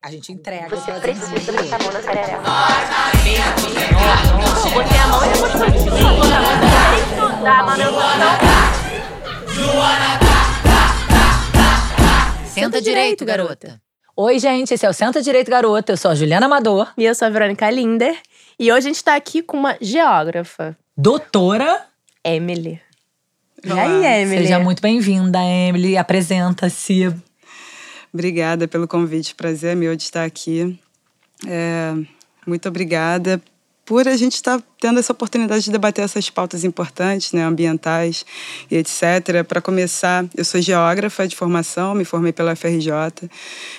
A gente entrega. Você precisa botar a mão na sararela. Botei a mão e depois manutenção. Senta direito, garota. Oi, gente, esse é o Senta Direito Garota. Eu sou a Juliana Amador. E eu sou a Verônica Linder. E hoje a gente tá aqui com uma geógrafa, Doutora. Emily. E aí, Emily? Seja muito bem-vinda, Emily. Apresenta-se. Obrigada pelo convite, prazer é meu de estar aqui. É, muito obrigada por a gente estar tendo essa oportunidade de debater essas pautas importantes, né, ambientais e etc. Para começar, eu sou geógrafa de formação, me formei pela FRJ,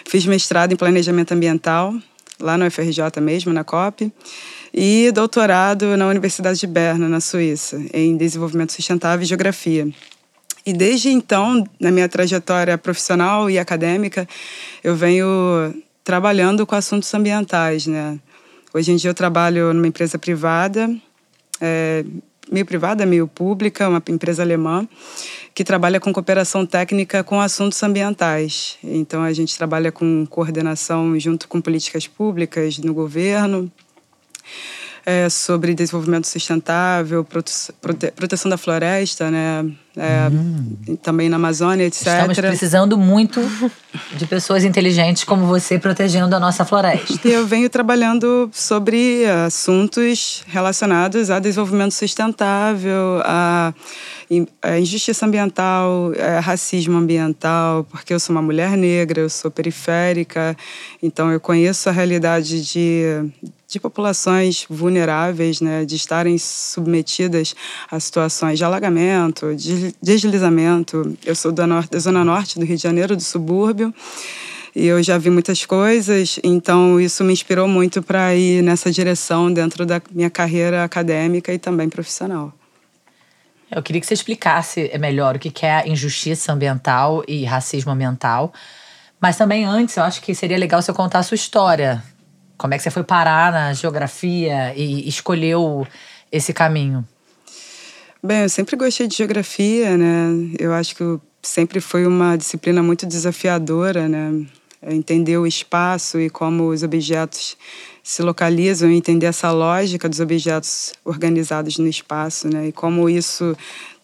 fiz mestrado em planejamento ambiental, lá no FRJ mesmo, na COP, e doutorado na Universidade de Berna, na Suíça, em desenvolvimento sustentável e geografia. E desde então, na minha trajetória profissional e acadêmica, eu venho trabalhando com assuntos ambientais, né? Hoje em dia eu trabalho numa empresa privada, é, meio privada, meio pública, uma empresa alemã, que trabalha com cooperação técnica com assuntos ambientais. Então a gente trabalha com coordenação junto com políticas públicas no governo, é, sobre desenvolvimento sustentável, prote prote proteção da floresta, né? É, Também na Amazônia, etc. Estamos precisando muito de pessoas inteligentes como você protegendo a nossa floresta. Eu venho trabalhando sobre assuntos relacionados a desenvolvimento sustentável, a, a injustiça ambiental, a racismo ambiental, porque eu sou uma mulher negra, eu sou periférica, então eu conheço a realidade de, de populações vulneráveis, né, de estarem submetidas a situações de alagamento, de deslizamento. Eu sou da, norte, da zona norte do Rio de Janeiro, do subúrbio, e eu já vi muitas coisas, então isso me inspirou muito para ir nessa direção dentro da minha carreira acadêmica e também profissional. Eu queria que você explicasse melhor o que é injustiça ambiental e racismo ambiental. Mas também antes, eu acho que seria legal você contar a sua história. Como é que você foi parar na geografia e escolheu esse caminho? Bem, eu sempre gostei de geografia, né? Eu acho que sempre foi uma disciplina muito desafiadora, né? Entender o espaço e como os objetos se localizam, entender essa lógica dos objetos organizados no espaço, né? E como isso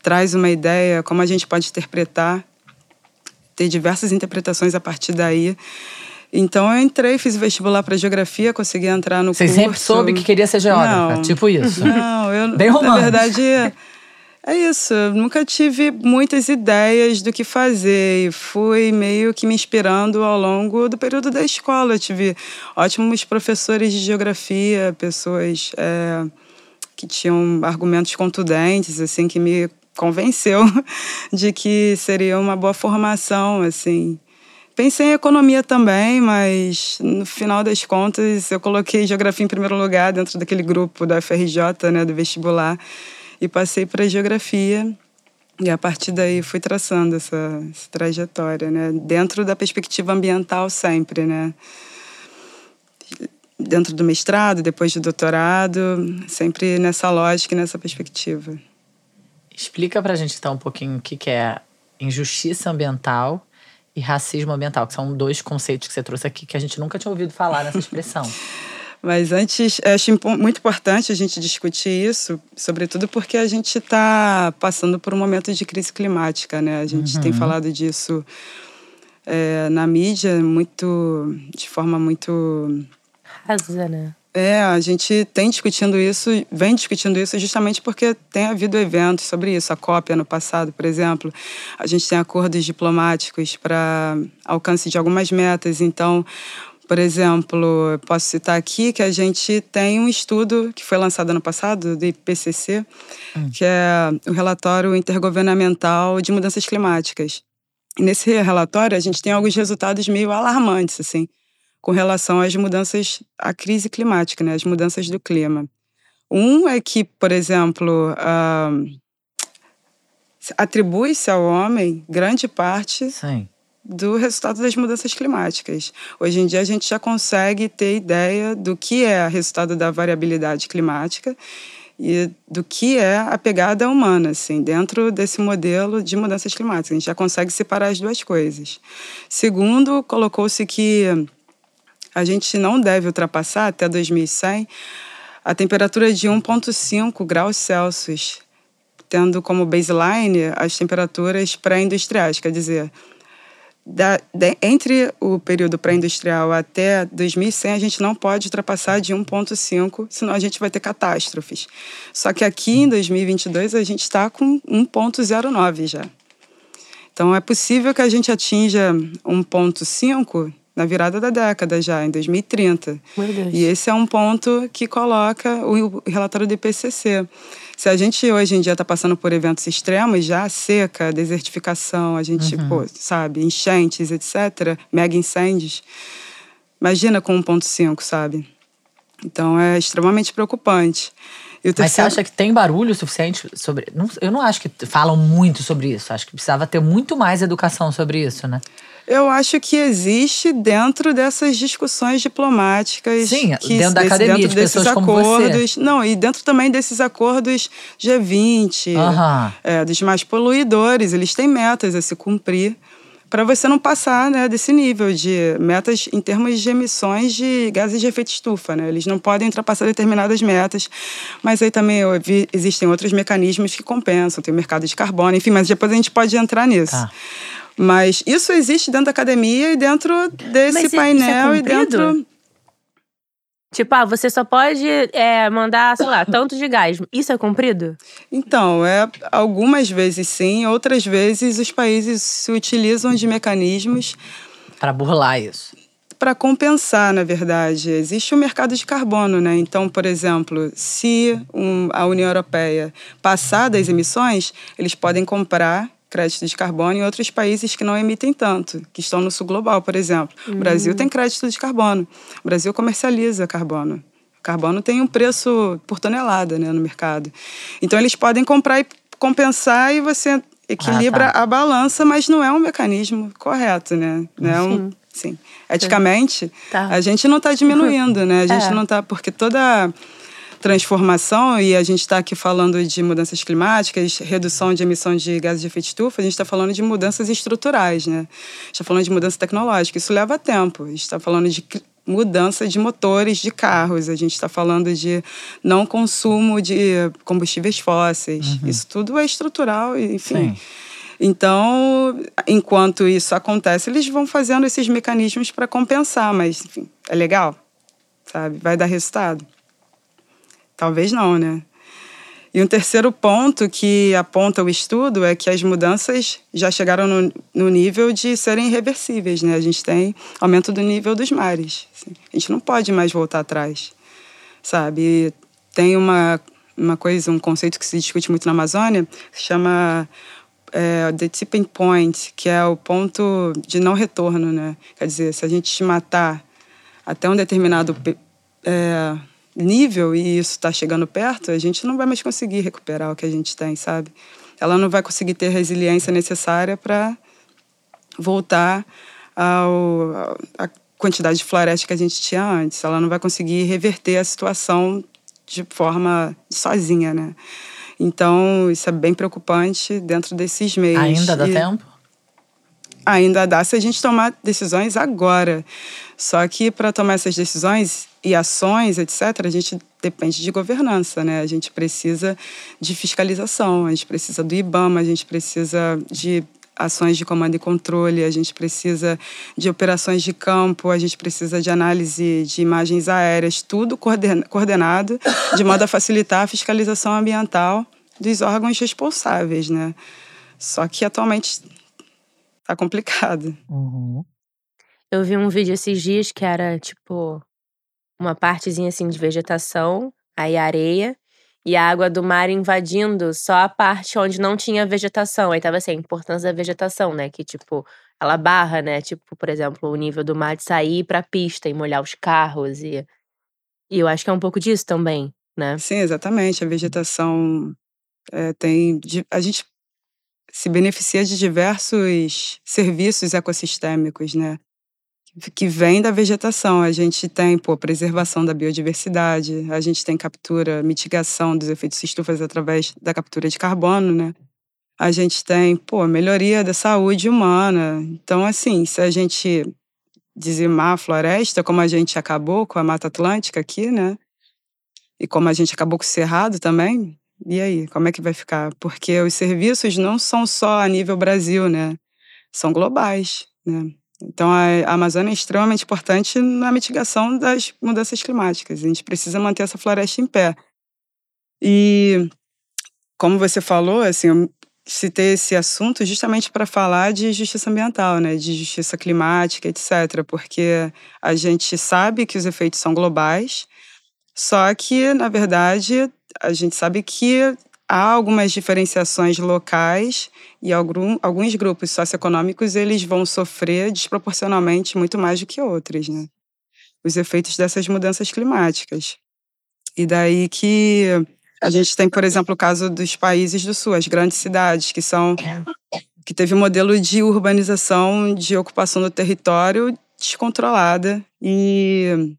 traz uma ideia, como a gente pode interpretar, ter diversas interpretações a partir daí. Então eu entrei, fiz vestibular para geografia, consegui entrar no Você curso. sempre soube que queria ser geógrafa, Não. tipo isso. Não, eu Bem na romântico. verdade é isso. Nunca tive muitas ideias do que fazer e fui meio que me inspirando ao longo do período da escola. Eu tive ótimos professores de geografia, pessoas é, que tinham argumentos contundentes, assim, que me convenceu de que seria uma boa formação, assim. Pensei em economia também, mas no final das contas eu coloquei geografia em primeiro lugar dentro daquele grupo da FRJ, né, do vestibular, e passei para geografia. E a partir daí fui traçando essa, essa trajetória, né, dentro da perspectiva ambiental sempre, né. Dentro do mestrado, depois do doutorado, sempre nessa lógica e nessa perspectiva. Explica pra gente então um pouquinho o que que é injustiça ambiental e racismo ambiental, que são dois conceitos que você trouxe aqui que a gente nunca tinha ouvido falar nessa expressão. Mas antes, eu acho muito importante a gente discutir isso, sobretudo porque a gente está passando por um momento de crise climática, né? A gente tem falado disso é, na mídia muito, de forma muito Arrasa, né? é, a gente tem discutindo isso, vem discutindo isso justamente porque tem havido eventos sobre isso. A COP ano passado, por exemplo, a gente tem acordos diplomáticos para alcance de algumas metas. Então, por exemplo, eu posso citar aqui que a gente tem um estudo que foi lançado ano passado, do IPCC, que é o relatório intergovernamental de mudanças climáticas. E nesse relatório a gente tem alguns resultados meio alarmantes, assim com relação às mudanças, à crise climática, né, as mudanças do clima. Um é que, por exemplo, ah, atribui-se ao homem grande parte Sim. Do resultado das mudanças climáticas. Hoje em dia a gente já consegue ter ideia do que é resultado da variabilidade climática e do que é a pegada humana, assim, dentro desse modelo de mudanças climáticas. A gente já consegue separar as duas coisas. Segundo, colocou-se que a gente não deve ultrapassar até 2100 a temperatura de 1,5 graus Celsius, tendo como baseline as temperaturas pré-industriais, quer dizer, da, de, entre o período pré-industrial até 2100, a gente não pode ultrapassar de 1,5, senão a gente vai ter catástrofes. Só que aqui em 2022 a gente está com 1,09 já. Então é possível que a gente atinja 1,5 na virada da década já, em 2030. Meu Deus. E esse é um ponto que coloca o relatório do IPCC. Se a gente hoje em dia está passando por eventos extremos, já seca, desertificação, a gente, Uhum. pô, sabe, enchentes, etc., mega incêndios, imagina com 1,5, sabe? Então é extremamente preocupante. E o Mas você terceiro- acha que tem barulho suficiente sobre. eu não acho que falam muito sobre isso. Acho que precisava ter muito mais educação sobre isso, né? Eu acho que existe dentro dessas discussões diplomáticas. Sim, que, dentro da desse- academia, dentro de desses pessoas como você. acordos. Não, e dentro também desses acordos G20, Aham. é, dos mais poluidores, eles têm metas a se cumprir para você não passar né, desse nível de metas em termos de emissões de gases de efeito estufa. Né? Eles não podem ultrapassar determinadas metas, mas aí também vi- existem outros mecanismos que compensam, tem o mercado de carbono, enfim, mas depois a gente pode entrar nisso. Tá. Mas isso existe dentro da academia e dentro desse Mas isso é painel e dentro. Tipo, ah, você só pode é, mandar, sei lá, tanto de gás. Isso é cumprido? Então, é algumas vezes sim, outras vezes os países se utilizam de mecanismos Pra burlar isso. para compensar, na verdade. Existe o mercado de carbono, né? Então, por exemplo, se um- a União Europeia passar das emissões, eles podem comprar crédito de carbono em outros países que não emitem tanto, que estão no sul global, por exemplo. O Brasil tem crédito de carbono. O Brasil comercializa carbono. O carbono tem um preço por tonelada né, no mercado. Então, eles podem comprar e compensar e você equilibra Ah, tá. a balança, mas não é um mecanismo correto, né? Não é um, sim. Eticamente, Tá. a gente não está diminuindo, né? A gente É. não está porque toda transformação e a gente está aqui falando de mudanças climáticas, redução de emissão de gases de efeito estufa, a gente está falando de mudanças estruturais, né? A gente está falando de mudança tecnológica. Isso leva tempo. A gente está falando de mudança de motores de carros. A gente está falando de não consumo de combustíveis fósseis. Isso tudo é estrutural, enfim. Sim. Então, enquanto isso acontece, eles vão fazendo esses mecanismos para compensar, mas, enfim, é legal, sabe? Vai dar resultado? Talvez não, né? E um terceiro ponto que aponta o estudo é que as mudanças já chegaram no, no nível de serem irreversíveis, né? A gente tem aumento do nível dos mares. assim. A gente não pode mais voltar atrás, sabe? E tem uma, uma coisa, um conceito que se discute muito na Amazônia, que chama é, the tipping point, que é o ponto de não retorno, né? Quer dizer, se a gente te matar até um determinado é, nível e isso está chegando perto, a gente não vai mais conseguir recuperar o que a gente tem, sabe? Ela não vai conseguir ter a resiliência necessária para voltar ao, à quantidade de floresta que a gente tinha antes. Ela não vai conseguir reverter a situação de forma sozinha, né? Então, isso é bem preocupante dentro desses meios. Ainda dá E- tempo? ainda dá se a gente tomar decisões agora. Só que para tomar essas decisões e ações, etc., a gente depende de governança, né? A gente precisa de fiscalização, a gente precisa do IBAMA, a gente precisa de ações de comando e controle, a gente precisa de operações de campo, a gente precisa de análise de imagens aéreas, tudo coorden- coordenado de modo a facilitar a fiscalização ambiental dos órgãos responsáveis, né? Só que atualmente tá complicado. Uhum. Eu vi um vídeo esses dias que era, tipo, uma partezinha assim de vegetação, aí areia, e a água do mar invadindo só a parte onde não tinha vegetação. Aí tava assim, a importância da vegetação, né? Que, tipo, ela barra, né? Tipo, por exemplo, o nível do mar de sair pra pista e molhar os carros. E, e eu acho que é um pouco disso também, né? Sim, exatamente. A vegetação é, tem. A gente se beneficia de diversos serviços ecossistêmicos, né? Que vêm da vegetação. A gente tem, pô, preservação da biodiversidade, a gente tem captura, mitigação dos efeitos estufas através da captura de carbono, né? A gente tem, pô, melhoria da saúde humana. Então, assim, se a gente dizimar a floresta, como a gente acabou com a Mata Atlântica aqui, né? E como a gente acabou com o Cerrado também. E aí, como é que vai ficar? Porque os serviços não são só a nível Brasil, né? São globais, né? Então, a Amazônia é extremamente importante na mitigação das mudanças climáticas. A gente precisa manter essa floresta em pé. E, como você falou, assim, eu citei esse assunto justamente para falar de justiça ambiental, né, de justiça climática, etc. Porque a gente sabe que os efeitos são globais, só que, na verdade, a gente sabe que há algumas diferenciações locais e algum, alguns grupos socioeconômicos eles vão sofrer desproporcionalmente muito mais do que outros, né? Os efeitos dessas mudanças climáticas. E daí que a gente tem, por exemplo, o caso dos países do sul, as grandes cidades, que são que teve um modelo de urbanização, de ocupação do território descontrolada e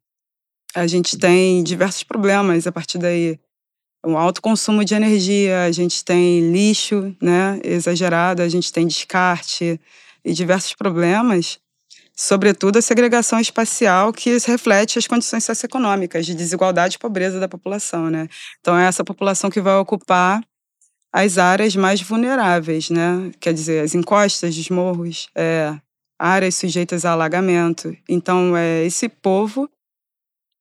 a gente tem diversos problemas a partir daí um alto consumo de energia, a gente tem lixo né, exagerado, a gente tem descarte e diversos problemas, sobretudo a segregação espacial que reflete as condições socioeconômicas de desigualdade e pobreza da população. Né? Então, é essa população que vai ocupar as áreas mais vulneráveis, né? quer dizer, as encostas dos morros, é, áreas sujeitas a alagamento. Então, é esse povo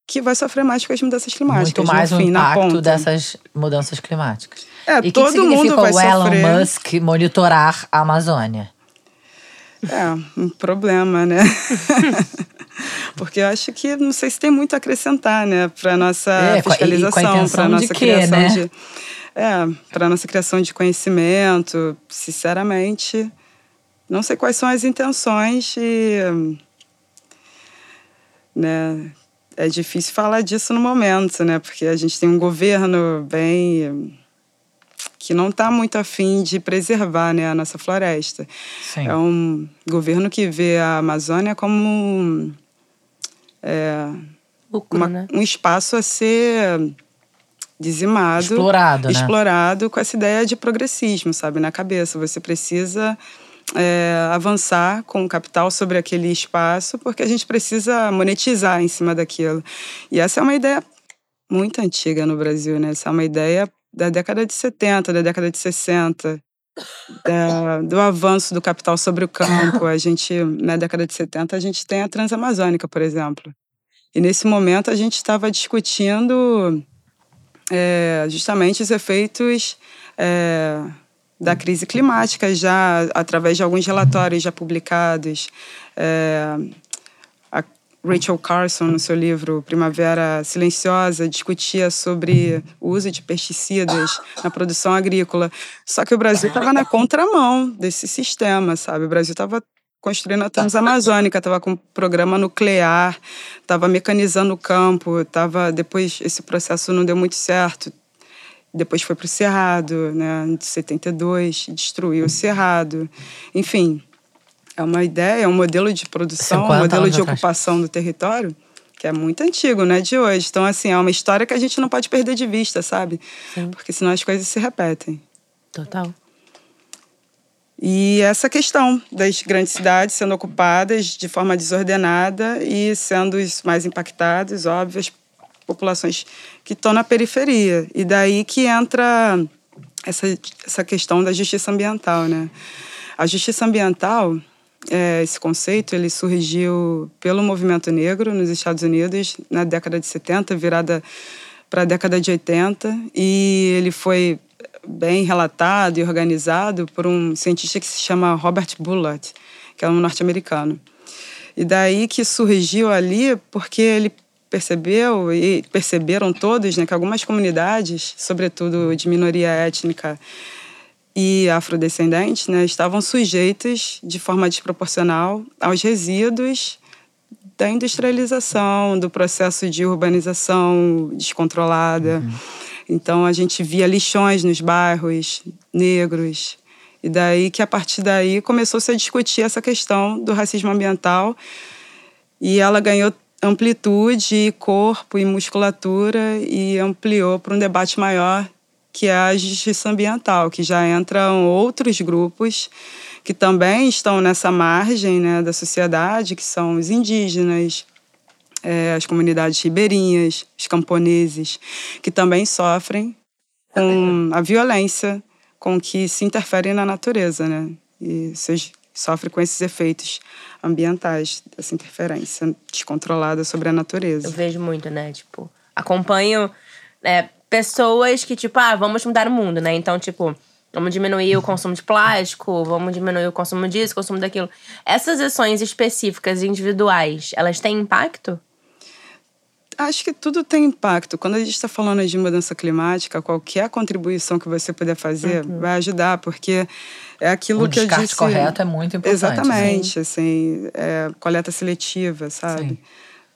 que vai sofrer mais com as mudanças climáticas. Muito mais no o fim, na impacto dessas mudanças climáticas. É, e o que todo que mundo vai o Elon sofrer. Musk monitorar a Amazônia? É, um problema, né? Porque eu acho que não sei se tem muito a acrescentar, né, para nossa É, fiscalização, para nossa quê, criação né? de é, para nossa criação de conhecimento, sinceramente, não sei quais são as intenções e né, é difícil falar disso no momento, né? Porque a gente tem um governo bem que não está muito afim de preservar né, a nossa floresta. Sim. É um governo que vê a Amazônia como é, Lucro, uma- né? um espaço a ser dizimado, Explorado, né? explorado com essa ideia de progressismo, sabe, na cabeça. Você precisa é, avançar com o capital sobre aquele espaço, porque a gente precisa monetizar em cima daquilo. E essa é uma ideia muito antiga no Brasil, né? Essa é uma ideia da década de 70, da década de 60, da- do avanço do capital sobre o campo. A gente, na década de 70, a gente tem a Transamazônica, por exemplo. E nesse momento a gente estava discutindo é, justamente os efeitos é, da crise climática já através de alguns relatórios já publicados. É, a Rachel Carson, no seu livro Primavera Silenciosa, discutia sobre o uso de pesticidas na produção agrícola. Só que o Brasil estava na contramão desse sistema, sabe? O Brasil estava construindo a Transamazônica, estava com um programa nuclear, estava mecanizando o campo, estava depois esse processo não deu muito certo. Depois foi para o Cerrado, né, em 72, destruiu o Cerrado. Enfim, é uma ideia, é um modelo de produção, um 50 modelo de atrás. ocupação do território que é muito antigo, né, de hoje. Então, assim, é uma história que a gente não pode perder de vista, sabe? Sim. Porque senão as coisas se repetem. Total. E essa questão das grandes cidades sendo ocupadas de forma desordenada e sendo os mais impactados, óbvio, as populações que estão na periferia. E daí que entra essa, essa questão da justiça ambiental, né? A justiça ambiental, é, esse conceito, ele surgiu pelo movimento negro nos Estados Unidos na década de 70, virada para a década de 80, e ele foi bem relatado e organizado por um cientista que se chama Robert Bullard, que é um norte-americano. E daí que surgiu ali porque ele percebeu e perceberam todos né, que algumas comunidades, sobretudo de minoria étnica e afrodescendentes, né, estavam sujeitas de forma desproporcional aos resíduos da industrialização, do processo de urbanização descontrolada. Então a gente via lixões nos bairros negros. E daí que a partir daí começou-se a discutir essa questão do racismo ambiental e ela ganhou amplitude, corpo e musculatura e ampliou para um debate maior que é a justiça ambiental, que já entram outros grupos que também estão nessa margem né, da sociedade, que são os indígenas, é, as comunidades ribeirinhas, os camponeses, que também sofrem com a violência com que se interfere na natureza, né? E seja, sofre com esses efeitos ambientais, essa interferência descontrolada sobre a natureza. Eu vejo muito, né? Tipo, acompanho é, pessoas que, tipo, ah, vamos mudar o mundo, né? Então, tipo, vamos diminuir o consumo de plástico, vamos diminuir o consumo disso, consumo daquilo. Essas ações específicas, individuais, elas têm impacto? Acho que tudo tem impacto. Quando a gente está falando de mudança climática, qualquer contribuição que você puder fazer Uhum. vai ajudar, porque é aquilo O que eu descarte disse. correto é muito importante. Exatamente, assim, é, coleta seletiva, sabe? Sim.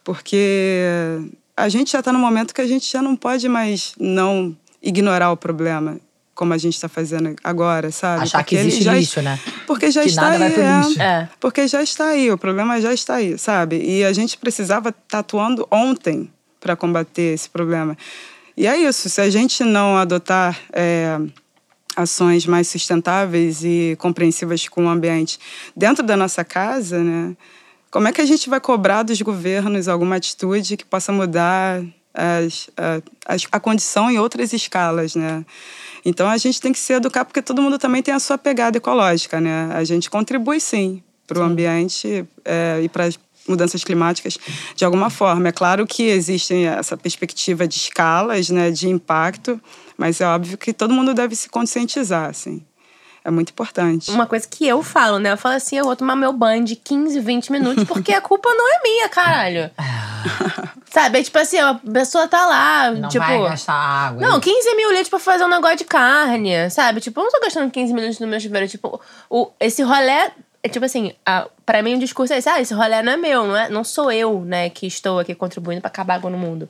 Porque a gente já está no momento que a gente já não pode mais não ignorar o problema, como a gente está fazendo agora, sabe? Achar que Porque ele existe já- lixo, né? Porque já Que está nada aí, vai pro é. lixo. É. Porque já está aí, o problema já está aí, sabe? E a gente precisava estar atuando ontem para combater esse problema. E é isso, se a gente não adotar é, ações mais sustentáveis e compreensivas com o ambiente dentro da nossa casa, né? Como é que a gente vai cobrar dos governos alguma atitude que possa mudar as, a, a condição em outras escalas, né? Então a gente tem que se educar porque todo mundo também tem a sua pegada ecológica, né? A gente contribui sim para o ambiente é, e para as mudanças climáticas de alguma forma. É claro que existe essa perspectiva de escalas, né, de impacto, mas é óbvio que todo mundo deve se conscientizar, assim. É muito importante. Uma coisa que eu falo, né? Eu falo assim, eu vou tomar meu banho de 15, 20 minutos, porque a culpa não é minha, caralho. Sabe? É tipo assim, a pessoa tá lá, Não tipo. vai gastar água. Não, 15 mil litros pra fazer um negócio de carne, sabe? Tipo, eu não tô gastando 15 mil litros no meu chuveiro. Tipo, o, esse rolê. É tipo assim, a, pra mim o discurso é esse: ah, esse rolê não é meu, não, é, não sou eu, né, que estou aqui contribuindo pra acabar água no mundo.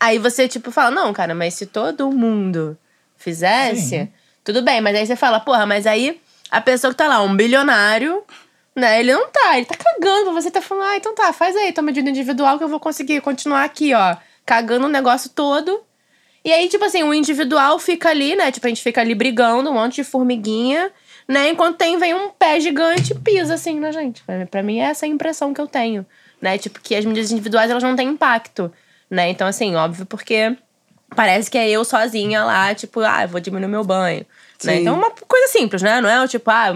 Aí você, tipo, fala: não, cara, mas se todo mundo fizesse, Sim. tudo bem. Mas aí você fala: porra, mas aí a pessoa que tá lá, um bilionário. Né, ele não tá, ele tá cagando. Você tá falando, ah, então tá, faz aí, toma medida individual que eu vou conseguir continuar aqui, ó, cagando o negócio todo. E aí, tipo assim, o individual fica ali, né? Tipo, a gente fica ali brigando, um monte de formiguinha, né? Enquanto tem, vem um pé gigante e pisa, assim, na gente. Pra, pra mim, é essa a impressão que eu tenho, né? Tipo, que as medidas individuais, elas não têm impacto, né? Então, assim, óbvio, porque parece que é eu sozinha lá, tipo, ah, eu vou diminuir meu banho. Né? Sim. Então, uma coisa simples, né? Não é o tipo, ah,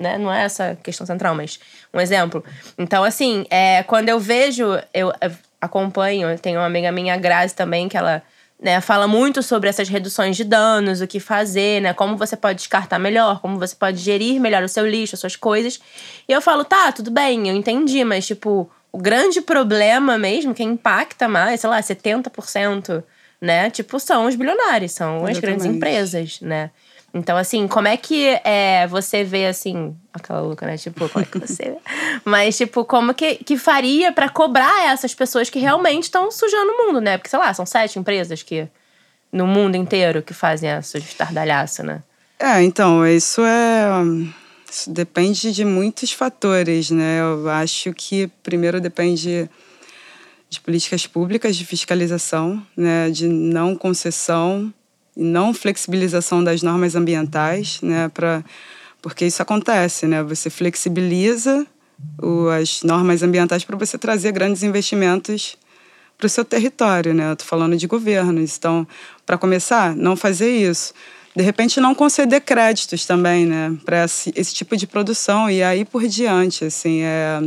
né? Não é essa questão central, mas um exemplo. Então, assim, é, quando eu vejo, eu acompanho, tem uma amiga minha, a Grazi, também, que ela né, fala muito sobre essas reduções de danos, o que fazer, né? Como você pode descartar melhor, como você pode gerir melhor o seu lixo, as suas coisas. E eu falo, tá, tudo bem, eu entendi, mas, tipo, o grande problema mesmo, que impacta mais, sei lá, 70%, né? Tipo, são os bilionários, são as grandes Exatamente. empresas, né? Então, assim, como é que é, você vê, assim... Aquela louca, né? Tipo, como é que você vê? Mas, tipo, como que, que faria pra cobrar essas pessoas que realmente estão sujando o mundo, né? Porque, sei lá, são sete empresas que... No mundo inteiro que fazem essa estardalhaça, né? É, então, isso é. Isso depende de muitos fatores, né? Eu acho que primeiro depende de políticas públicas de fiscalização, né? De não concessão e não flexibilização das normas ambientais, né? Pra, porque isso acontece, né? Você flexibiliza o, as normas ambientais para você trazer grandes investimentos para o seu território, né? Eu tô falando de governos. Então, para começar, não fazer isso. De repente, não conceder créditos também, né? Para esse, esse tipo de produção e aí por diante, assim, é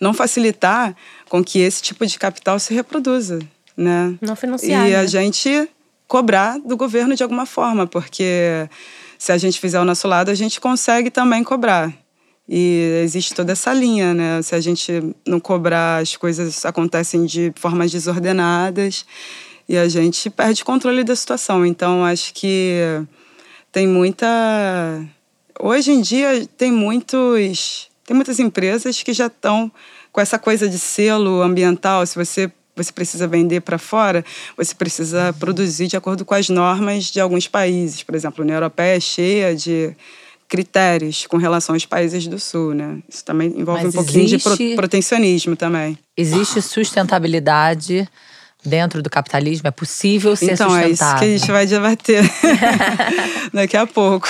não facilitar com que esse tipo de capital se reproduza, né? Não financiar, E a né? gente cobrar do governo de alguma forma, porque se a gente fizer o nosso lado, a gente consegue também cobrar. E existe toda essa linha, né? Se a gente não cobrar, as coisas acontecem de formas desordenadas e a gente perde controle da situação. Então, acho que tem muita. Hoje em dia, tem muitos. Tem muitas empresas que já estão com essa coisa de selo ambiental. Se você você precisa vender para fora, você precisa produzir de acordo com as normas de alguns países. Por exemplo, a União Europeia é cheia de critérios com relação aos países do Sul, né? Isso também envolve Mas um pouquinho de existe- pro- protecionismo também. Existe sustentabilidade dentro do capitalismo? É possível ser Então, é isso sustentável? que a gente vai debater daqui a pouco.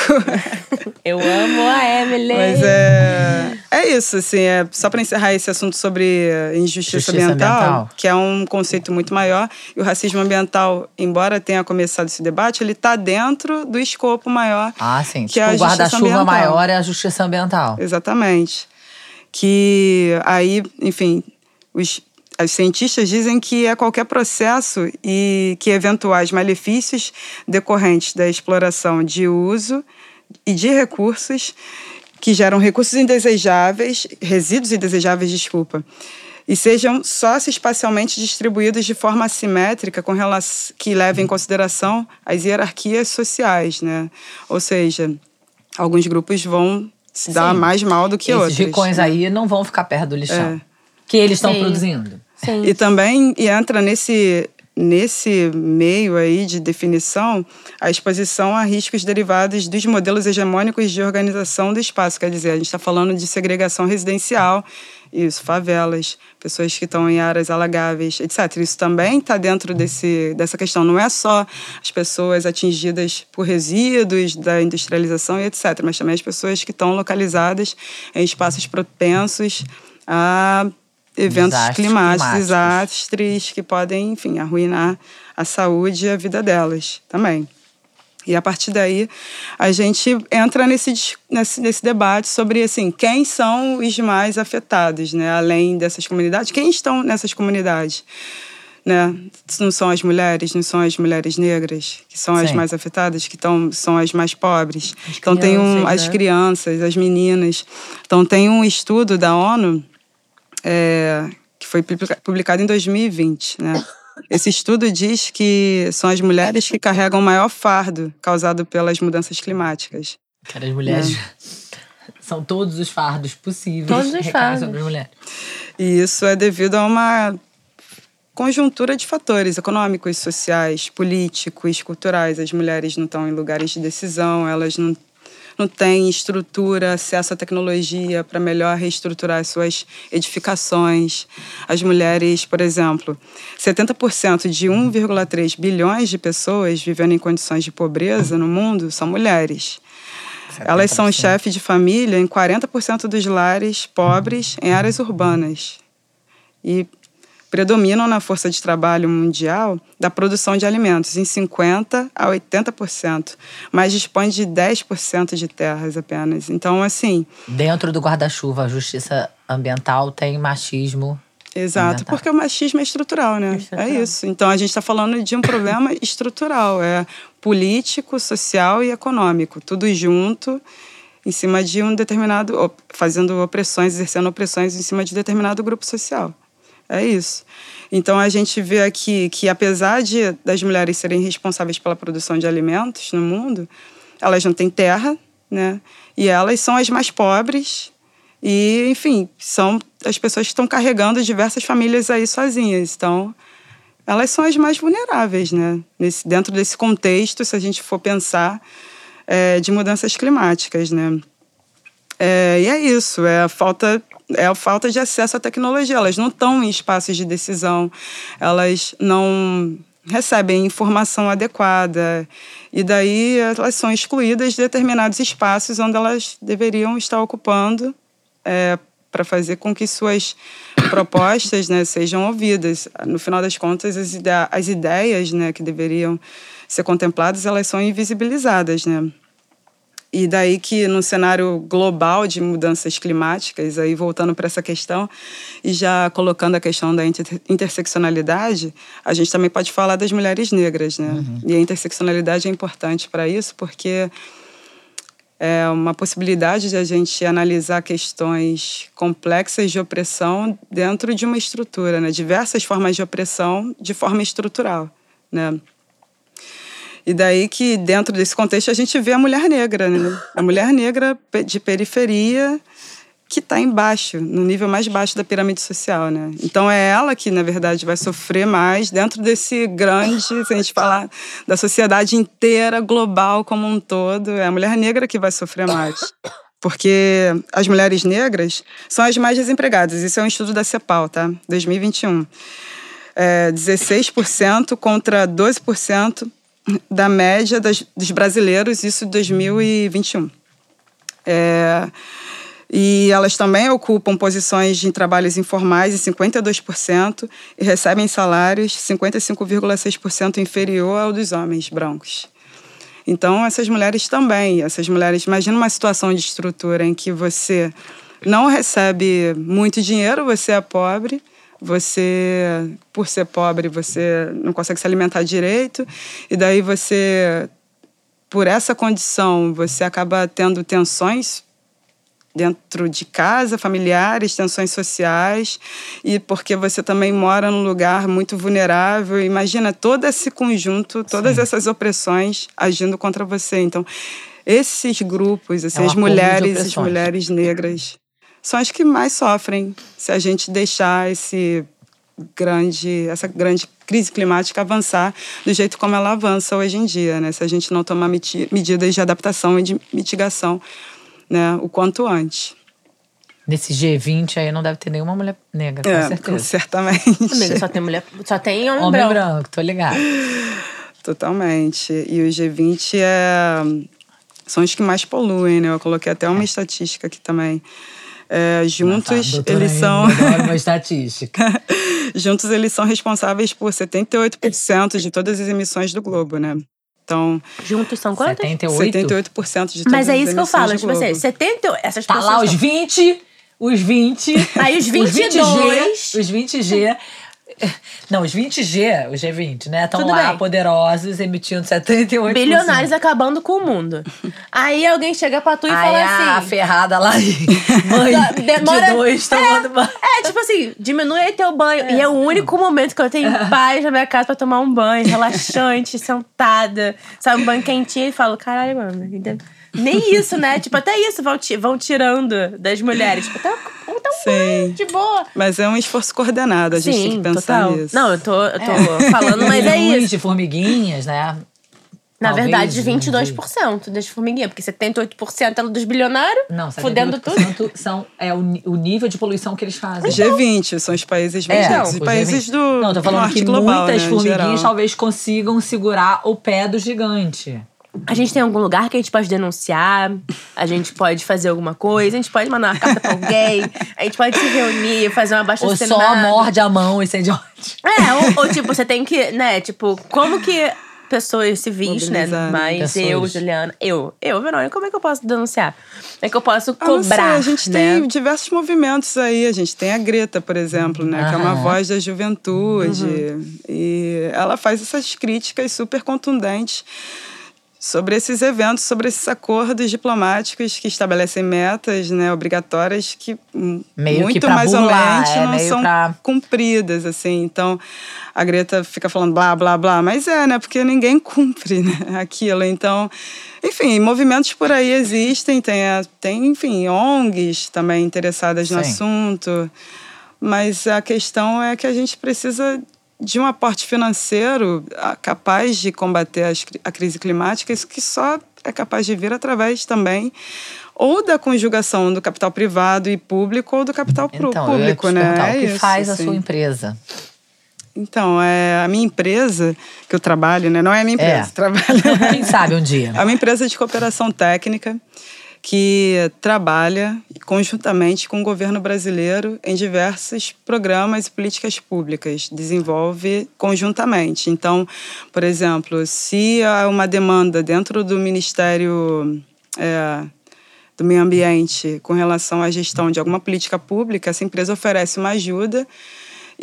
Eu amo a Emily. Mas é, é isso, assim, é só para encerrar esse assunto sobre injustiça Justiça ambiental, ambiental. que é um conceito muito maior, e o racismo ambiental, embora tenha começado esse debate, ele está dentro do escopo maior Ah, sim. que tipo, é a o guarda-chuva maior é a justiça ambiental. Exatamente. Que aí, enfim, os, os cientistas dizem que é qualquer processo e que eventuais malefícios decorrentes da exploração de uso e de recursos que geram recursos indesejáveis, resíduos indesejáveis, desculpa, e sejam socioespacialmente distribuídos de forma assimétrica com relação, que levem em consideração as hierarquias sociais, né? Ou seja, alguns grupos vão se dar Sim. mais mal do que Esses outros. ricões aí não vão ficar perto do lixão. É. Que eles estão produzindo. Sim. E também e entra nesse, nesse meio aí de definição a exposição a riscos derivados dos modelos hegemônicos de organização do espaço. Quer dizer, a gente está falando de segregação residencial, isso, favelas, pessoas que estão em áreas alagáveis, etc. Isso também está dentro desse, dessa questão. Não é só as pessoas atingidas por resíduos da industrialização e etc., mas também as pessoas que estão localizadas em espaços propensos a eventos Desastres climáticos, climáticos. desastres que podem, enfim, arruinar a saúde e a vida delas também. E a partir daí, a gente entra nesse, nesse, nesse debate sobre assim, quem são os mais afetados, né? além dessas comunidades. Quem estão nessas comunidades? Né? Não são as mulheres, não são as mulheres negras, que são as Sim. mais afetadas, que tão, são as mais pobres. então, tem um, crianças, as né? crianças, as meninas. Então, tem um estudo da ONU é, que foi publica- publicado em 2020, né? Esse estudo diz que são as mulheres que carregam o maior fardo causado pelas mudanças climáticas. Que as mulheres. São todos os fardos possíveis. Todos os fardos. sobre as mulheres. E isso é devido a uma conjuntura de fatores econômicos, sociais, políticos, culturais. As mulheres não estão em lugares de decisão, elas não, não têm estrutura, acesso à tecnologia para melhor reestruturar as suas edificações. As mulheres, por exemplo, 70% de 1,3 bilhões de pessoas vivendo em condições de pobreza no mundo são mulheres. Elas são 70%. chefe de família em 40% dos lares pobres em áreas urbanas. E predominam na força de trabalho mundial da produção de alimentos, em 50% a 80%, mas dispõem de 10% de terras apenas. Então, assim, Dentro do guarda-chuva, a justiça ambiental tem machismo. Exato, Ambiental. porque o machismo é estrutural, né? Estrutural. É isso. Então a gente está falando de um problema estrutural, é político, social e econômico, tudo junto em cima de um determinado, fazendo opressões, exercendo opressões em cima de determinado grupo social. É isso. Então a gente vê aqui que apesar de das mulheres serem responsáveis pela produção de alimentos no mundo, elas não têm terra, né? E elas são as mais pobres e, enfim, são as pessoas que estão carregando diversas famílias aí sozinhas. Então, elas são as mais vulneráveis, né? Nesse, dentro desse contexto, se a gente for pensar é, de mudanças climáticas, né? É, e é isso, é a falta é a falta de acesso à tecnologia. Elas não estão em espaços de decisão, elas não recebem informação adequada e daí elas são excluídas de determinados espaços onde elas deveriam estar ocupando é, para fazer com que suas propostas né, sejam ouvidas. No final das contas, as, ide as ideias né, que deveriam ser contempladas, elas são invisibilizadas, né? E daí que no cenário global de mudanças climáticas, aí voltando para essa questão e já colocando a questão da inter interseccionalidade, a gente também pode falar das mulheres negras, né? E a interseccionalidade é importante para isso porque é uma possibilidade de a gente analisar questões complexas de opressão dentro de uma estrutura, né? Diversas formas de opressão de forma estrutural, né? E daí que, dentro desse contexto, a gente vê a mulher negra, né? A mulher negra de periferia que está embaixo, no nível mais baixo da pirâmide social, né? Então é ela que, na verdade, vai sofrer mais dentro desse grande, se a gente falar da sociedade inteira, global como um todo, é a mulher negra que vai sofrer mais. Porque as mulheres negras são as mais desempregadas. Isso é um estudo da CEPAL, tá? 2021. é, 16% contra 12% da média das, dos brasileiros, isso em 2021. É, e elas também ocupam posições em trabalhos informais em 52% e recebem salários 55,6% inferior ao dos homens brancos. Então, essas mulheres também, essas mulheres, imagina uma situação de estrutura em que você não recebe muito dinheiro, você é pobre, você, por ser pobre, você não consegue se alimentar direito, e daí você, por essa condição, você acaba tendo tensões dentro de casa, familiares, tensões sociais, e porque você também mora num lugar muito vulnerável. Imagina todo esse conjunto, todas Sim. essas opressões agindo contra você. Então, esses grupos, essas é mulheres, as mulheres negras, são as que mais sofrem se a gente deixar esse grande, essa grande crise climática avançar do jeito como ela avança hoje em dia, né? Se a gente não tomar medidas de adaptação e de mitigação né, o quanto antes. Nesse G20 aí não deve ter nenhuma mulher negra, com é, certeza. Certamente. Amiga, só tem mulher, só tem homem, homem branco. branco. tô ligado. Totalmente. E o G20 é são os que mais poluem, né? Eu coloquei até uma é. estatística aqui também. É, juntos, Nossa, eles são. uma estatística. juntos, eles são responsáveis por 78% de todas as emissões do globo, né? Então. Juntos são quantos? 78? 78% de todas Mas é isso que eu falo, tipo assim, 70. Essas tá pessoas. lá os 20, os 20. Aí os 22. Os 20G. Não, os 20G, os G20, né? Estão lá bem. poderosos, emitindo 78%. Bilionários acabando com o mundo. Aí alguém chega pra tu e Aí fala assim. A ferrada lá mãe demora, de dois tomando é, banho. É, tipo assim, diminui aí teu banho. É. E é o único momento que eu tenho paz na minha casa pra tomar um banho, relaxante, sentada. Sabe, um banho quentinho e falo, caralho, mano. Nem isso, né? tipo, até isso vão, vão tirando das mulheres. Tipo, até então, Sim. de boa. Mas é um esforço coordenado, a gente Sim, tem que pensar total. nisso. Não, eu tô, eu tô é. falando, mas é isso. de formiguinhas, né? Na Talvez, verdade, 22% das formiguinhas, porque 78% é dos bilionários, Não, fudendo tudo. São, é o, o nível de poluição que eles fazem. G20 são os países mais é, Os países G20. do Não, tô falando que global, muitas né, formiguinhas talvez consigam segurar o pé do gigante. A gente tem algum lugar que a gente pode denunciar, a gente pode fazer alguma coisa, a gente pode mandar uma carta pra alguém, a gente pode se reunir, fazer uma baixa Ou só morde a mão e sente ódio. É, ou, ou, tipo, você tem que, né, tipo, como que pessoas civis, né? Mas pessoas. eu, Juliana, eu, eu, Verônica, como é que eu posso denunciar? É que eu posso cobrar. Ah, a gente né? tem diversos movimentos aí. A gente tem a Greta, por exemplo, né? Que é uma voz da juventude. Uhum. E ela faz essas críticas super contundentes sobre esses eventos, sobre esses acordos diplomáticos que estabelecem metas né, obrigatórias que meio muito que mais ou menos é, não são pra... cumpridas. assim. Então, a Greta fica falando blá, blá, blá, mas é, né? Porque ninguém cumpre né, aquilo. Então, enfim, movimentos por aí existem, tem, tem enfim, ONGs também interessadas no Sim. assunto. Mas a questão é que a gente precisa de um aporte financeiro ah, capaz de combater a crise climática, isso que só é capaz de vir através também ou da conjugação do capital privado e público ou do capital então, público, né? É o que isso, faz a sua empresa? Então, é a minha empresa que eu trabalho, né? Não é a minha empresa, é. trabalho. Quem sabe um dia. É uma empresa de cooperação técnica que trabalha conjuntamente com o governo brasileiro em diversos programas e políticas públicas, desenvolve conjuntamente. Então, por exemplo, se há uma demanda dentro do Ministério é, do Meio Ambiente com relação à gestão de alguma política pública, essa empresa oferece uma ajuda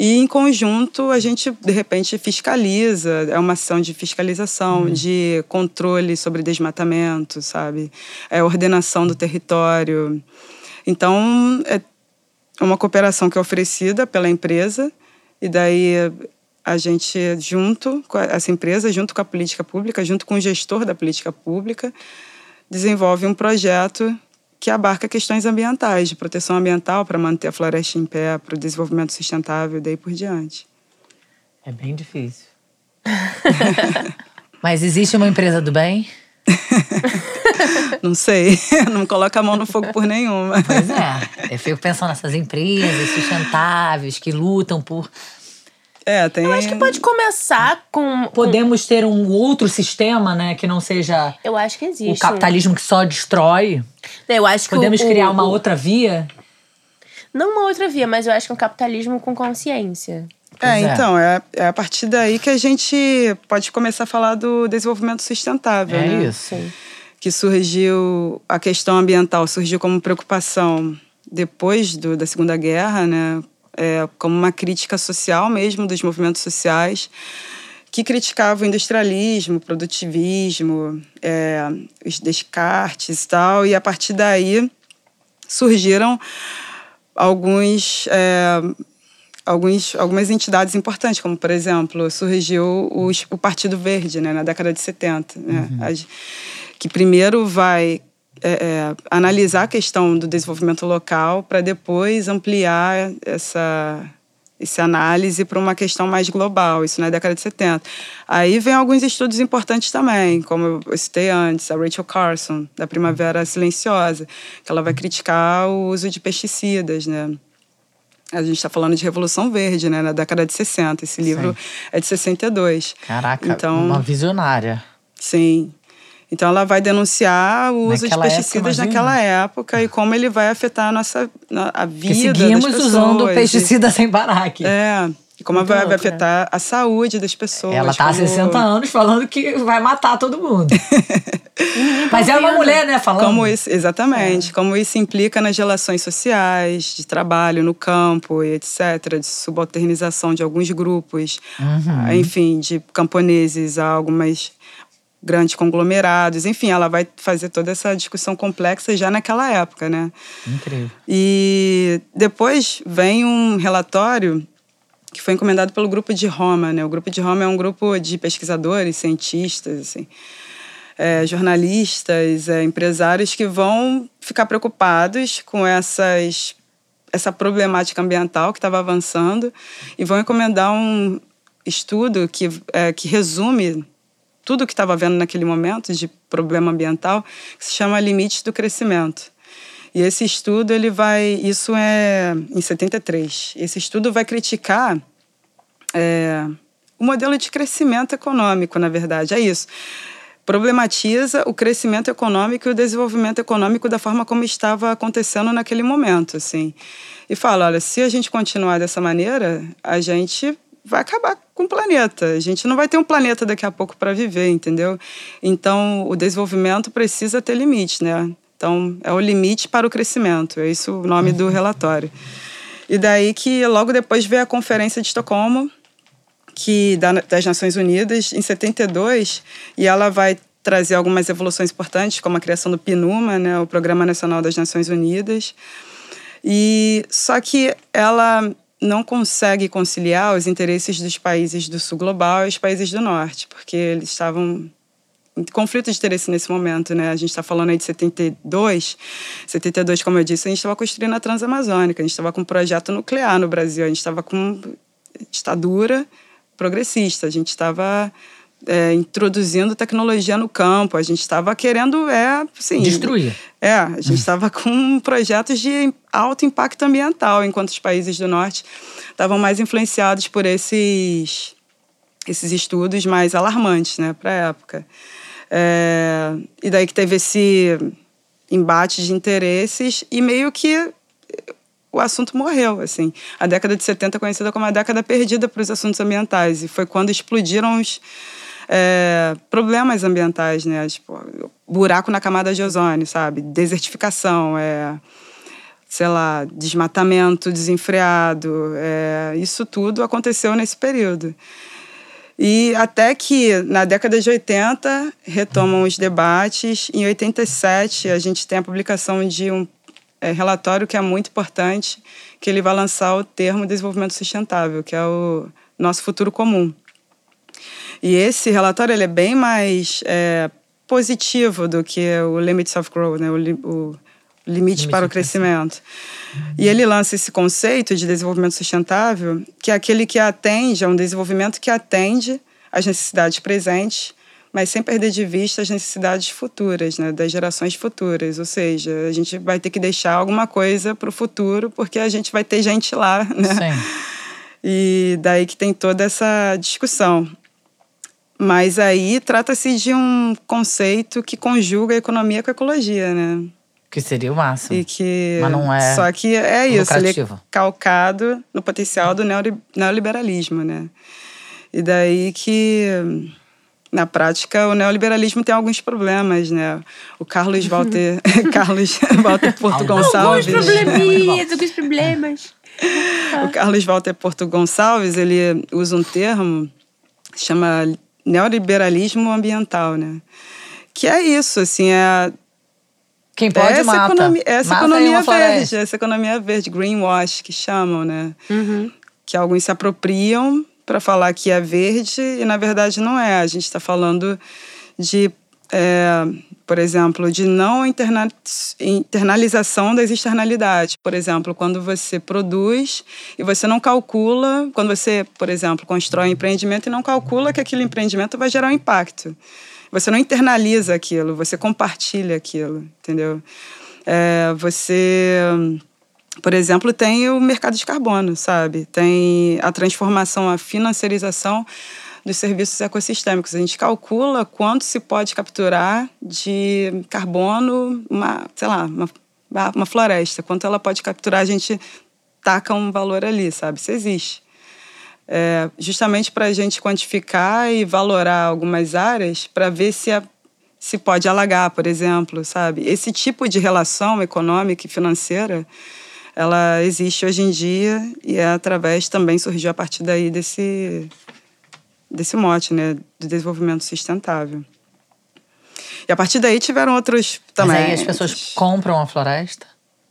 e, em conjunto, a gente, de repente, fiscaliza, é uma ação de fiscalização, uhum. de controle sobre desmatamento, sabe? É ordenação do território. Então, é uma cooperação que é oferecida pela empresa, e daí a gente, junto com essa empresa, junto com a política pública, junto com o gestor da política pública, desenvolve um projeto que abarca questões ambientais, de proteção ambiental para manter a floresta em pé, para o desenvolvimento sustentável e daí por diante. É bem difícil. Mas existe uma empresa do bem? não sei, não coloca a mão no fogo por nenhuma. Pois é, eu fico pensando nessas empresas sustentáveis que lutam por É, tem. Eu acho que pode começar com. Podemos ter um outro sistema, né, que não seja Eu acho que existe. o capitalismo que só destrói. Eu acho que o- Podemos o- criar uma o- outra via. Não uma outra via, mas eu acho que um capitalismo com consciência. É, é. então, é, é a partir daí que a gente pode começar a falar do desenvolvimento sustentável, É né? isso. Que surgiu, a questão ambiental surgiu como preocupação depois do, da Segunda Guerra, né? É, como uma crítica social mesmo dos movimentos sociais que criticavam o industrialismo, o produtivismo, é, os descartes e tal, e a partir daí surgiram alguns, é, alguns, algumas entidades importantes, como, por exemplo, surgiu os- o Partido Verde, né, na década de 70, né, As- que primeiro vai é, é, analisar a questão do desenvolvimento local para depois ampliar essa, essa análise para uma questão mais global, isso na década de 70. Aí vem alguns estudos importantes também, como eu citei antes, a Rachel Carson, da Primavera Silenciosa, que ela vai criticar o uso de pesticidas, né? A gente está falando de Revolução Verde, né? Na década de 60. Esse livro é de 62. Caraca, Então- uma visionária. Sim. Então ela vai denunciar o uso Naquela de época, pesticidas imagina. naquela época e como ele vai afetar a nossa a Porque vida seguimos das pessoas. usando e- pesticida sem parar aqui. É. E como Muito vai, né? afetar a saúde das pessoas. Ela tá há como- 60 anos falando que vai matar todo mundo. Mas é uma mulher, né, falando. Como isso, exatamente. Como isso implica nas relações sociais, de trabalho no campo e etc., de subalternização de alguns grupos, ah, enfim, de camponeses a algumas grandes conglomerados. Enfim, ela vai fazer toda essa discussão complexa já naquela época, né? Incrível. E depois vem um relatório que foi encomendado pelo Grupo de Roma, né? O Grupo de Roma é um grupo de pesquisadores, cientistas, assim, é, jornalistas, é, empresários que vão ficar preocupados com essas essa problemática ambiental que estava avançando e vão encomendar um estudo que, é, que resume tudo que estava vendo naquele momento de problema ambiental, que se chama Limites do Crescimento. E esse estudo, ele vai. Isso é em 73. Esse estudo vai criticar é, o modelo de crescimento econômico, na verdade. É isso. Problematiza o crescimento econômico e o desenvolvimento econômico da forma como estava acontecendo naquele momento, assim. E fala, olha, se a gente continuar dessa maneira, a gente vai acabar com o planeta. A gente não vai ter um planeta daqui a pouco para viver, entendeu? Então, o desenvolvimento precisa ter limite, né? Então, é o limite para o crescimento. É isso o nome do relatório. E daí que logo depois veio a Conferência de Estocolmo, que da- das Nações Unidas, em 72, e ela vai trazer algumas evoluções importantes, como a criação do PNUMA, né, o Programa Nacional das Nações Unidas. E só que ela não consegue conciliar os interesses dos países do sul global e os países do norte, porque eles estavam em conflito de interesse nesse momento, né? A gente está falando aí de 72. 72, como eu disse, a gente estava construindo a Transamazônica, a gente estava com um projeto nuclear no Brasil, a gente estava com ditadura progressista, a gente estava é, introduzindo tecnologia no campo, a gente estava querendo, é, assim, Destruir. é, a gente estava com projetos de alto impacto ambiental, enquanto os países do norte estavam mais influenciados por esses, esses estudos mais alarmantes né, para a época. É, e daí que teve esse embate de interesses e meio que o assunto morreu, assim. A década de 70 é conhecida como a década perdida para os assuntos ambientais e foi quando explodiram os é, problemas ambientais, né? Tipo, buraco na camada de ozônio, sabe? Desertificação, é, sei lá, desmatamento desenfreado. É, isso tudo aconteceu nesse período. E até que na década de 80 retomam os debates. Em 87 a gente tem a publicação de um é, relatório que é muito importante, que ele vai lançar o termo desenvolvimento sustentável, que é o nosso futuro comum. E esse relatório ele é bem mais é, positivo do que o Limits of Growth, né? o, o limite para o crescimento. E ele lança esse conceito de desenvolvimento sustentável, que é aquele que atende, é um desenvolvimento que atende às necessidades presentes, mas sem perder de vista as necessidades futuras, né, das gerações futuras. Ou seja, a gente vai ter que deixar alguma coisa para o futuro, porque a gente vai ter gente lá, né? Sim. E daí que tem toda essa discussão. Mas aí trata-se de um conceito que conjuga a economia com a ecologia, né? Que seria o máximo. E que Mas não é Só que é isso, ele é lucrativo. calcado no potencial do neoli- neoliberalismo, né? E daí que na prática o neoliberalismo tem alguns problemas, né? O Carlos Walter, Carlos Walter Porto Alguns Gonçalves, Probleminhas, alguns problemas. o Carlos Walter Porto Gonçalves, ele usa um termo que chama neoliberalismo ambiental, né? Que é isso, assim, é Quem pode essa mata. economia, essa Mata economia verde, essa economia verde, greenwash que chamam, né? Uhum. Que alguns se apropriam para falar que é verde e na verdade não é. A gente está falando de, é, por exemplo, de não interna internalização das externalidades. Por exemplo, quando você produz e você não calcula, quando você, por exemplo, constrói um empreendimento e não calcula que aquele empreendimento vai gerar um impacto. Você não internaliza aquilo, você compartilha aquilo, entendeu? É, você, por exemplo, tem o mercado de carbono, sabe? Tem a transformação, a financiarização dos serviços ecossistêmicos. A gente calcula quanto se pode capturar de carbono, uma, sei lá, uma, uma floresta, quanto ela pode capturar, a gente taca um valor ali, sabe? Isso existe. É, justamente para a gente quantificar e valorar algumas áreas para ver se, a, se pode alagar, por exemplo, sabe? Esse tipo de relação econômica e financeira, ela existe hoje em dia e é através também surgiu a partir daí desse desse mote, né, do desenvolvimento sustentável. E a partir daí tiveram outros também. Mas aí as pessoas compram a floresta?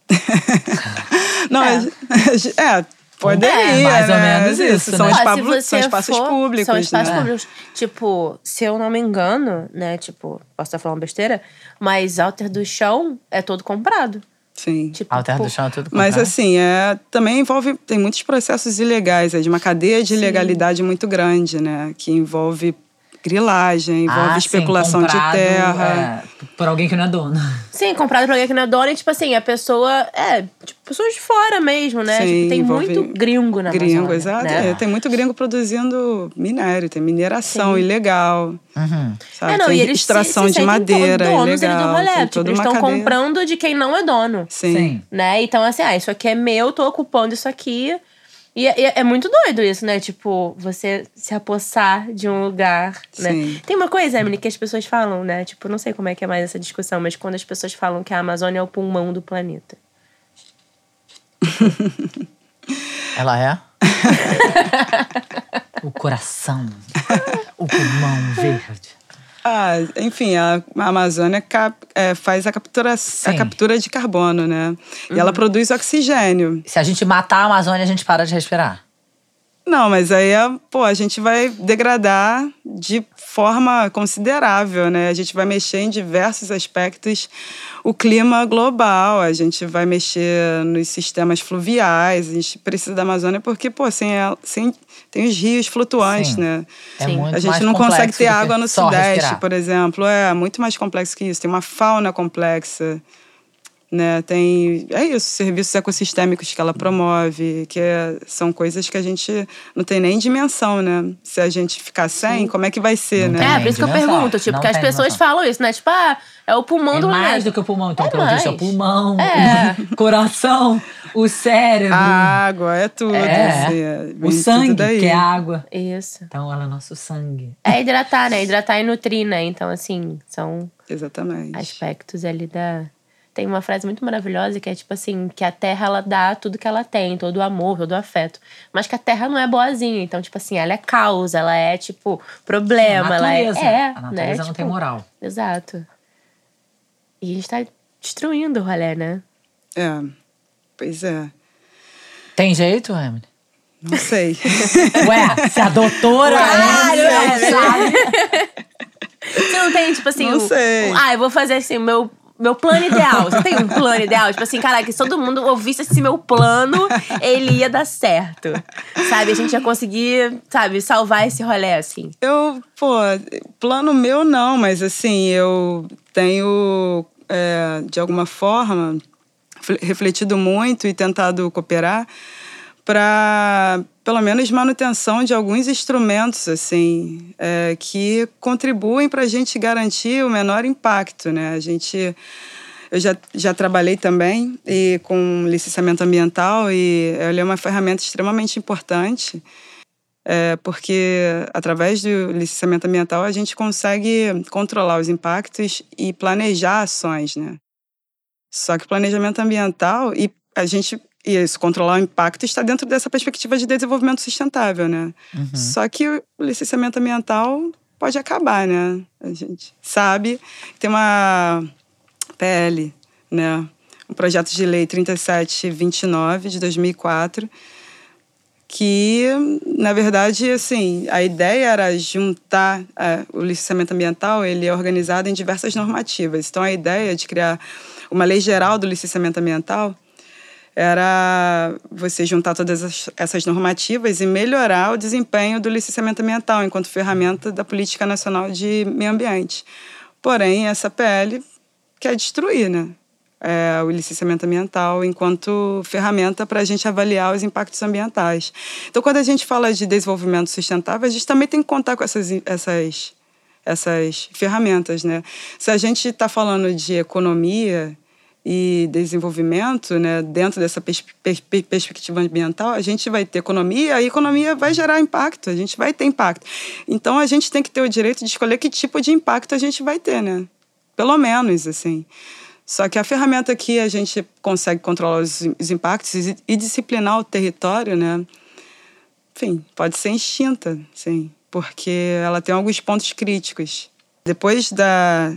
Não, é, é poderia, É, mais ou né? menos isso, São, né? Espaços- se são espaços for- públicos, São espaços né? públicos. Tipo, se eu não me engano, né? Tipo, posso estar falando besteira, mas Alter do Chão é todo comprado. Sim. Tipo, A terra pô, do chão é tudo Mas assim, é, também envolve, tem muitos processos ilegais, é de uma cadeia de ilegalidade muito grande, né? Que envolve grilagem, envolve Ah, sim, especulação comprado, de terra. é, por alguém que não é dono. Sim, comprado por alguém que não é dono e, tipo assim, a pessoa. É, tipo, pessoas de fora mesmo, né? Sim, tipo, tem muito gringo na Gringo, Amazônia, exato. Né? É, tem muito gringo produzindo minério, tem mineração ilegal, Uhum. sabe? É, não, tem e eles extração se, se de madeira donos ali do ilegal, rolê. Tipo, eles estão comprando de quem não é dono. Sim. Sim. né? Então, assim, ah, isso aqui é meu, tô ocupando isso aqui. E é, é- é muito doido isso, né? Tipo, você se apossar de um lugar, né? Sim. Tem uma coisa, Emily, que as pessoas falam, né? Tipo, não sei como é que é mais essa discussão, mas quando as pessoas falam que a Amazônia é o pulmão do planeta. Ela é? o coração. o pulmão verde. Ah, enfim, a a Amazônia cap- é, faz a captura, a captura de carbono, né? E Uhum. ela produz oxigênio. Se a gente matar a Amazônia, a gente para de respirar. Não, mas aí, a- pô, a gente vai degradar de forma considerável, né? A gente vai mexer em diversos aspectos o clima global, a gente vai mexer nos sistemas fluviais, a gente precisa da Amazônia porque, pô, sem, ela, sem tem os rios flutuantes, Sim. né? É Sim. muito A gente mais não consegue ter água no Sudeste, respirar. por exemplo. É muito mais complexo que isso. Tem uma fauna complexa, né? Tem é isso, serviços ecossistêmicos que ela promove, que é- são coisas que a gente não tem nem dimensão, né? Se a gente ficar sem, como é que vai ser, Não né? É, por isso que eu pergunto, tipo, Não porque as pessoas dimensão. falam isso, né? Tipo, ah, é o pulmão É do mais planeta. do que o pulmão. Então, É pelo visto, é o pulmão, É. o coração, o cérebro, A água, é tudo. É. assim, é, o sangue, que é água. Isso. Então, ela é nosso sangue. É hidratar, né? Hidratar e nutrir, né? Então, assim, são Exatamente. aspectos ali da. Tem uma frase muito maravilhosa que é tipo assim, que a terra ela dá tudo que ela tem, todo o amor, todo o afeto. Mas que a terra não é boazinha. Então, tipo assim, ela é causa, ela é tipo problema, a ela é. natureza. é a natureza né? não Tipo, tem moral. Exato. E a gente tá destruindo o rolê, né? É. Pois é. Tem jeito, Emily? Não sei. Ué, se a doutora não Emily. sabe. Você não tem, tipo assim. Não o- sei. o- ah, eu vou fazer assim, meu. Meu plano ideal. Você tem um plano ideal? Tipo assim, caraca, se todo mundo ouvisse esse meu plano, ele ia dar certo. Sabe? A gente ia conseguir, sabe, salvar esse rolê, assim. Eu, pô, plano meu não, mas assim, eu tenho, é, de alguma forma, fle- refletido muito e tentado cooperar para pelo menos manutenção de alguns instrumentos assim é, que contribuem para a gente garantir o menor impacto, né? A gente eu já, já trabalhei também e com licenciamento ambiental e ele é uma ferramenta extremamente importante é, porque através do licenciamento ambiental a gente consegue controlar os impactos e planejar ações, né? Só que planejamento ambiental e a gente e isso, controlar o impacto está dentro dessa perspectiva de desenvolvimento sustentável, né? Uhum. Só que o licenciamento ambiental pode acabar, né? A gente sabe que tem uma PL, né? Um projeto de lei 3729 de 2004 que, na verdade, assim, a ideia era juntar é, o licenciamento ambiental, ele é organizado em diversas normativas. Então, a ideia de criar uma lei geral do licenciamento ambiental era você juntar todas essas normativas e melhorar o desempenho do licenciamento ambiental enquanto ferramenta da política nacional de meio ambiente. Porém, essa PL quer destruir, né? É, o licenciamento ambiental enquanto ferramenta para a gente avaliar os impactos ambientais. Então, quando a gente fala de desenvolvimento sustentável, a gente também tem que contar com essas, essas, essas ferramentas, né? Se a gente está falando de economia e desenvolvimento, né, dentro dessa pers pers perspectiva ambiental, a gente vai ter economia, a economia vai gerar impacto, a gente vai ter impacto. Então a gente tem que ter o direito de escolher que tipo de impacto a gente vai ter, né? Pelo menos, assim. Só que a ferramenta que a gente consegue controlar os, os impactos e, e disciplinar o território, né? Enfim, pode ser extinta, sim, porque ela tem alguns pontos críticos. Depois da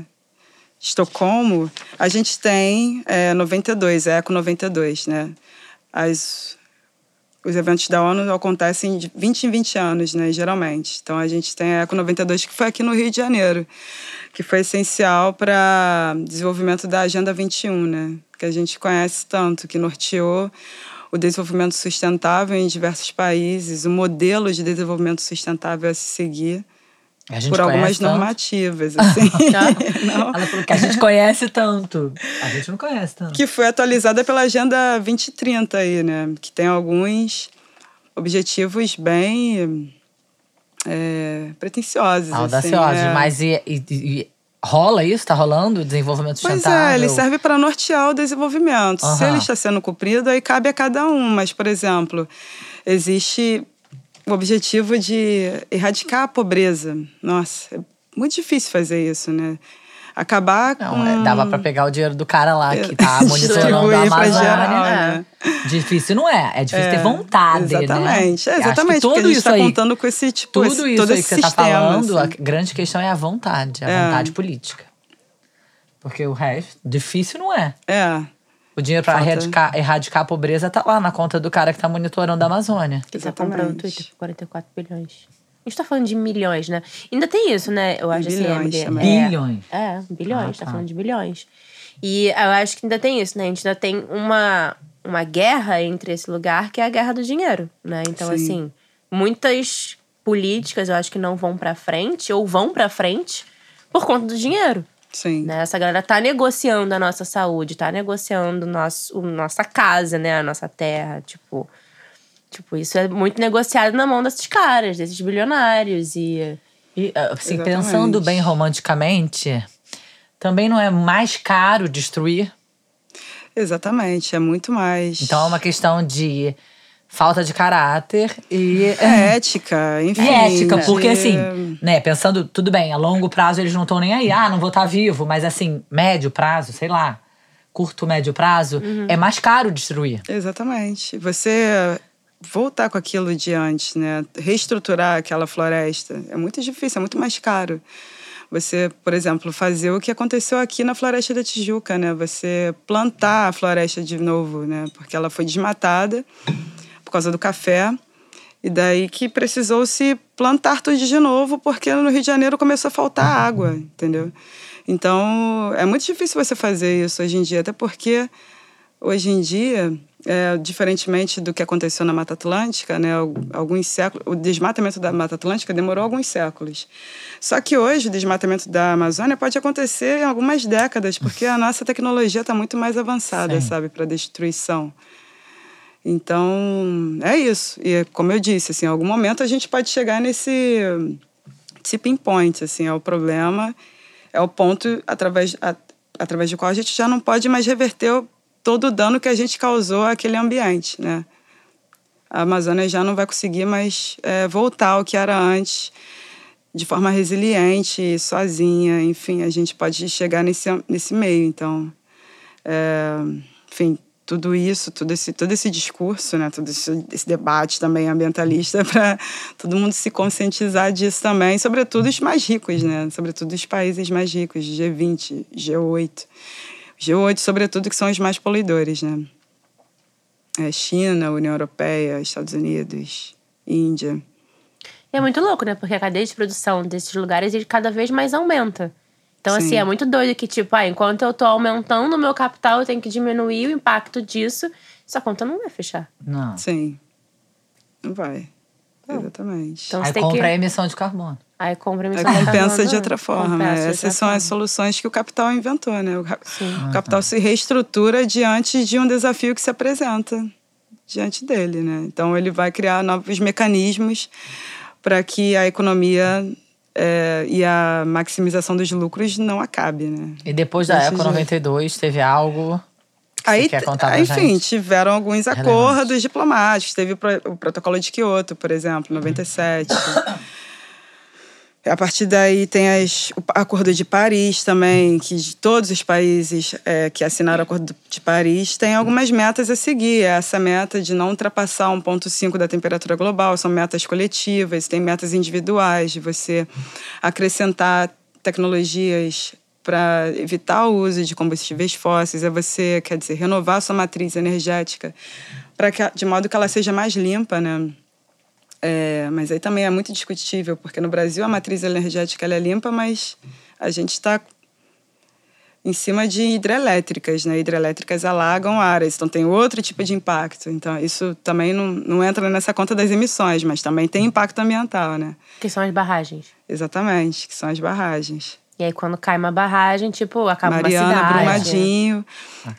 Estocolmo, a gente tem é, 92, é Eco 92, né? As, os eventos da ONU acontecem de 20 em 20 anos, né, geralmente. Então a gente tem a Eco 92 que foi aqui no Rio de Janeiro, que foi essencial para desenvolvimento da Agenda 21, né, que a gente conhece tanto, que norteou o desenvolvimento sustentável em diversos países, o modelo de desenvolvimento sustentável a se seguir por algumas tanto. normativas, assim. Ela falou que a gente conhece tanto. A gente não conhece tanto. Que foi atualizada pela Agenda 2030 aí, né? Que tem alguns objetivos bem é, pretensiosos. Audaciosos, assim, é. mas e, e, e rola isso? Tá rolando o desenvolvimento Pois sustentável? é, ele serve para nortear o desenvolvimento. Se Aham. ele está sendo cumprido, aí cabe a cada um. Mas, por exemplo, existe o objetivo de erradicar a pobreza. Nossa, é muito difícil fazer isso, né? Acabar Não, com... é, dava pra pegar o dinheiro do cara lá que tá Distribuir monitorando a Amazônia. geral, né? né? Difícil não é, é difícil É, ter vontade, Exatamente, né? é, exatamente. porque a tudo gente isso está aí, contando com esse tipo, tudo esse, isso todo aí esse que você tá sistema, falando, assim. a grande questão é a vontade, a É. vontade política. Porque o resto, difícil não é. É, O dinheiro pra Falta- erradicar, erradicar a pobreza tá lá na conta do cara que tá monitorando a Amazônia. Que tá comprando o. Twitter por 44 bilhões. A gente tá falando de milhões, né? Ainda tem isso, né? Eu acho Bilhões assim. é- é- Bilhões. É, bilhões, Ah, tá. tá. falando de bilhões. E eu acho que ainda tem isso, né? A gente ainda tem uma, uma guerra entre esse lugar, que é a guerra do dinheiro, né? Então, Sim. assim, muitas políticas eu acho que não vão pra frente, ou vão pra frente, por conta do dinheiro. Sim. Né? Essa galera tá negociando a nossa saúde, tá negociando nosso, o nossa casa, né? A nossa terra, tipo... Tipo, isso é muito negociado na mão desses caras, desses bilionários. E E, assim, Exatamente. pensando bem romanticamente, também não é mais caro destruir? Exatamente, é muito mais. Então é uma questão de falta de caráter e. É ética, enfim. E ética, porque de- assim, né, pensando, tudo bem, a longo prazo eles não estão nem aí, ah, não vou estar vivo, mas assim, médio prazo, sei lá, curto, médio prazo, é mais caro destruir. Exatamente. Você voltar com aquilo de antes, né? Reestruturar aquela floresta é muito difícil, é muito mais caro. Você, por exemplo, fazer o que aconteceu aqui na Floresta da Tijuca, né? Você plantar a floresta de novo, né? Porque ela foi desmatada por causa do café. E daí que precisou se plantar tudo de novo, porque no Rio de Janeiro começou a faltar água, entendeu? Então, é muito difícil você fazer isso hoje em dia, até porque hoje em dia, é, diferentemente do que aconteceu na Mata Atlântica, né, al- alguns séculos, o desmatamento da Mata Atlântica demorou alguns séculos. Só que hoje o desmatamento da Amazônia pode acontecer em algumas décadas, porque a nossa tecnologia está muito mais avançada, Sim. sabe, para destruição. Então, é isso. E como eu disse, assim, em algum momento a gente pode chegar nesse tipping point, assim, é o problema, é o ponto através, a, através do qual a gente já não pode mais reverter todo o dano que a gente causou àquele ambiente, né? A Amazônia já não vai conseguir mais é, voltar ao que era antes, de forma resiliente, sozinha, enfim, a gente pode chegar nesse, nesse meio. Então, é, enfim, tudo isso, todo esse, todo esse discurso, né, todo esse, esse debate também ambientalista, para todo mundo se conscientizar disso também, sobretudo os mais ricos, né, sobretudo os países mais ricos, G20, G8. G8, sobretudo, que são os mais poluidores, né? É China, União Europeia, Estados Unidos, Índia. É muito louco, né? Porque a cadeia de produção desses lugares ele cada vez mais aumenta. Então, Sim. assim, é muito doido que, tipo, ah, enquanto eu tô aumentando o meu capital, eu tenho que diminuir o impacto disso. Essa conta não vai fechar. Não. Sim. Não vai. Exatamente. Então, Aí você tem compra que. a emissão de carbono. Aí compra Aí emissão de compensa carbono, de outra forma. compensa de Essas outra são as forma. soluções que o capital inventou, né? O, Sim. o capital se reestrutura diante de um desafio que se apresenta diante dele, né? Então ele vai criar novos mecanismos para que a economia é, e a maximização dos lucros não acabe, né? E depois da Eco jeito. 92, teve algo que Aí, enfim, gente? tiveram alguns Relevante. acordos diplomáticos. Teve o, pro- o protocolo de Kyoto, por exemplo, em 97. A partir daí tem as, o Acordo de Paris também, que de todos os países é, que assinaram o Acordo de Paris têm algumas metas a seguir. Essa meta de não ultrapassar 1,5 da temperatura global são metas coletivas, tem metas individuais de você acrescentar tecnologias para evitar o uso de combustíveis fósseis, é você, quer dizer, renovar sua matriz energética para que, de modo que ela seja mais limpa, né? É, mas aí também é muito discutível, porque no Brasil a matriz energética é limpa, mas a gente está em cima de hidrelétricas, né? Hidrelétricas alagam áreas, então tem outro tipo de impacto. Então isso também não, não entra nessa conta das emissões, mas também tem impacto ambiental, né? Que são as barragens. Exatamente, que são as barragens. E aí, quando cai uma barragem, tipo, acaba Mariana, uma cidade. Brumadinho.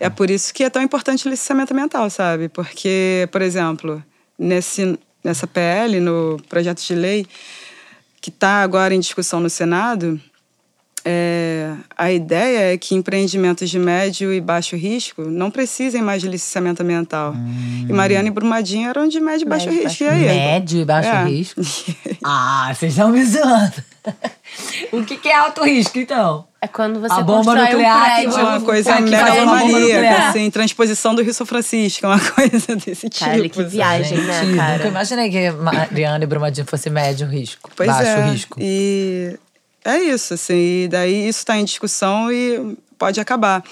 É por isso que é tão importante o licenciamento ambiental, sabe? Porque, por exemplo, nesse, nessa PL, no projeto de lei, que está agora em discussão no Senado, é, a ideia é que empreendimentos de médio e baixo risco não precisem mais de licenciamento ambiental. E Mariana e Brumadinho eram de médio e baixo Médio risco. baixo E aí? Médio e baixo É. risco? Ah, vocês estão me zoando. o que, que é alto risco, então? É quando você A bomba constrói nuclear um que prédio. vai- uma coisa bomba megalomaníaca, nuclear. assim, transposição do Rio São Francisco, uma coisa desse tipo. Cara, que sabe? viagem, né, Gente, cara? Nunca imaginei que Mariana e Brumadinho fosse médio risco. Pois baixo é. risco. E é isso, assim. E daí isso está em discussão e pode acabar.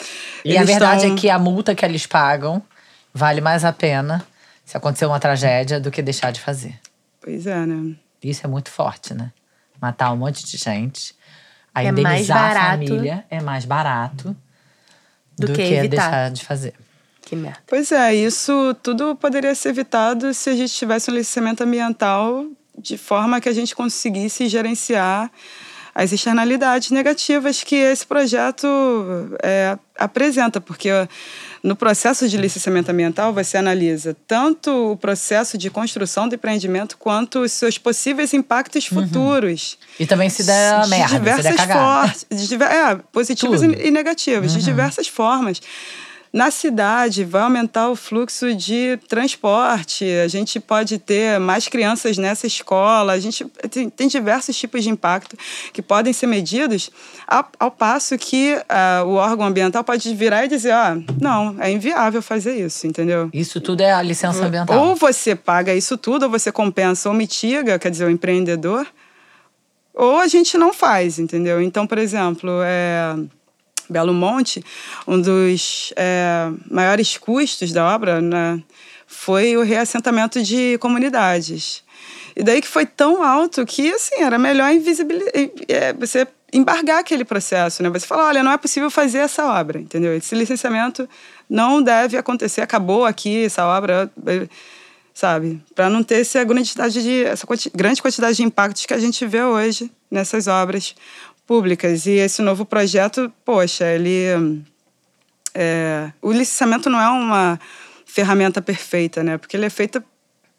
E a Eles verdade tão- é que a multa que eles pagam vale mais a pena se acontecer uma tragédia do que deixar de fazer. Pois é, né? Isso é muito forte, né? Matar um monte de gente. A É indenizar a família é mais barato Do do, que que, evitar. deixar de fazer. Que merda. Pois é, isso tudo poderia ser evitado se a gente tivesse um licenciamento ambiental de forma que a gente conseguisse gerenciar as externalidades negativas que esse projeto é, apresenta, porque no processo de licenciamento ambiental você analisa tanto o processo de construção do empreendimento quanto os seus possíveis impactos futuros. E também se de merda, se der diversas cagada. formas, de é, positivas Tudo. e e negativas, de diversas formas. Na cidade, vai aumentar o fluxo de transporte, a gente pode ter mais crianças nessa escola, a gente tem, tem diversos tipos de impacto que podem ser medidos, ao, ao passo que ah, o órgão ambiental pode virar e dizer: ah, não, é inviável fazer isso, entendeu? Isso tudo é a licença ambiental. Ou você paga isso tudo, ou você compensa ou mitiga, quer dizer, o empreendedor, ou a gente não faz, entendeu? Então, por exemplo, é, Belo Monte, um dos é, maiores custos da obra né, foi o reassentamento de comunidades. E daí que foi tão alto que, assim, era melhor invisibilizar, você embargar aquele processo, né? Você falar, olha, não é possível fazer essa obra, entendeu? Esse licenciamento não deve acontecer, acabou aqui essa obra, sabe? Para não ter essa grande quantidade de essa grande quantidade de impactos que a gente vê hoje nessas obras públicas. E esse novo projeto, poxa, ele é, o licenciamento não é uma ferramenta perfeita, né? Porque ele é feito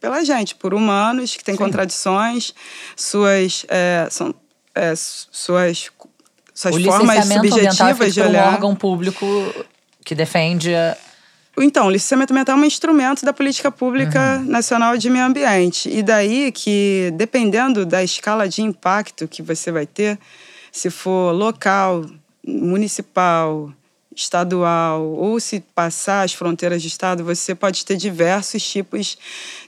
pela gente, por humanos que têm contradições, suas, é, são, é, suas, suas o formas é subjetivas de por um olhar. órgão público que defende. Então, o licenciamento ambiental é um instrumento da política pública nacional de meio ambiente. E daí que, dependendo da escala de impacto que você vai ter, se for local, municipal, estadual, ou se passar as fronteiras de estado, você pode ter diversos tipos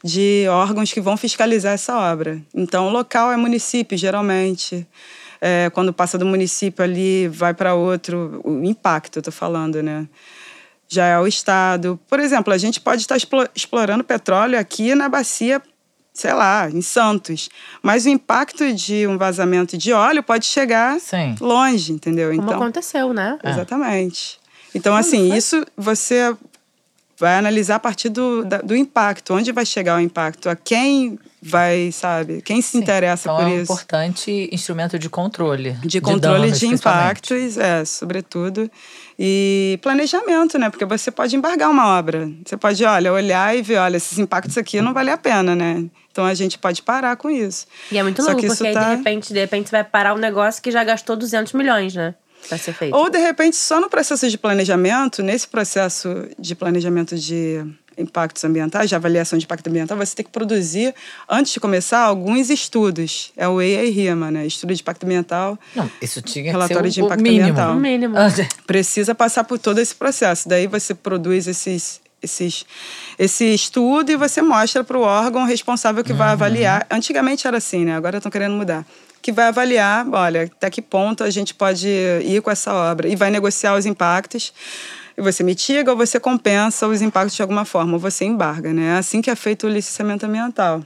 de órgãos que vão fiscalizar essa obra. Então, local é município, geralmente. É, quando passa do município ali, vai para outro. O impacto, eu estou falando, né? já é o Estado. Por exemplo, a gente pode estar explo- explorando petróleo aqui na bacia, sei lá, em Santos. Mas o impacto de um vazamento de óleo pode chegar Sim. longe, entendeu? Como então, aconteceu, né? Exatamente. Então, assim, isso você vai analisar a partir do, da- do impacto. Onde vai chegar o impacto? A quem vai, sabe? Quem se interessa então por é um isso? importante instrumento de controle. de controle danos, de, impactos, é, sobretudo. E planejamento, né? Porque você pode embargar uma obra. Você pode, olha, olhar e ver, olha, esses impactos aqui não vale a pena, né? Então a gente pode parar com isso. E é muito Só louco, porque aí, tá- de repente, de repente, você vai parar um negócio que já gastou 200 milhões, né? Pra ser feito. Ou, de repente, só no processo de planejamento, nesse processo de planejamento de impactos ambientais, de avaliação de impacto ambiental, você tem que produzir, antes de começar, alguns estudos. É o EIA e RIMA, né? Estudo de impacto ambiental. Não, isso tinha Relatório que de ser o, o impacto mínimo. ambiental. No mínimo. Ah, precisa passar por todo esse processo. Daí você produz esses, esses, esse estudo e você mostra para o órgão responsável que vai avaliar. Antigamente era assim, né? Agora estão querendo mudar. Que vai avaliar, olha, até que ponto a gente pode ir com essa obra. E vai negociar os impactos. E você mitiga ou você compensa os impactos de alguma forma, ou você embarga, né? É assim que é feito o licenciamento ambiental.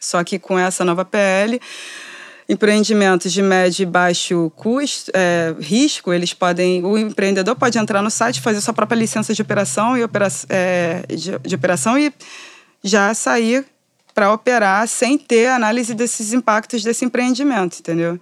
Só que com essa nova PL, empreendimentos de médio e baixo custo, é, risco, eles podem, o empreendedor pode entrar no site, fazer sua própria licença de operação e opera, é, de, de operação e já sair para operar sem ter análise desses impactos desse empreendimento, entendeu?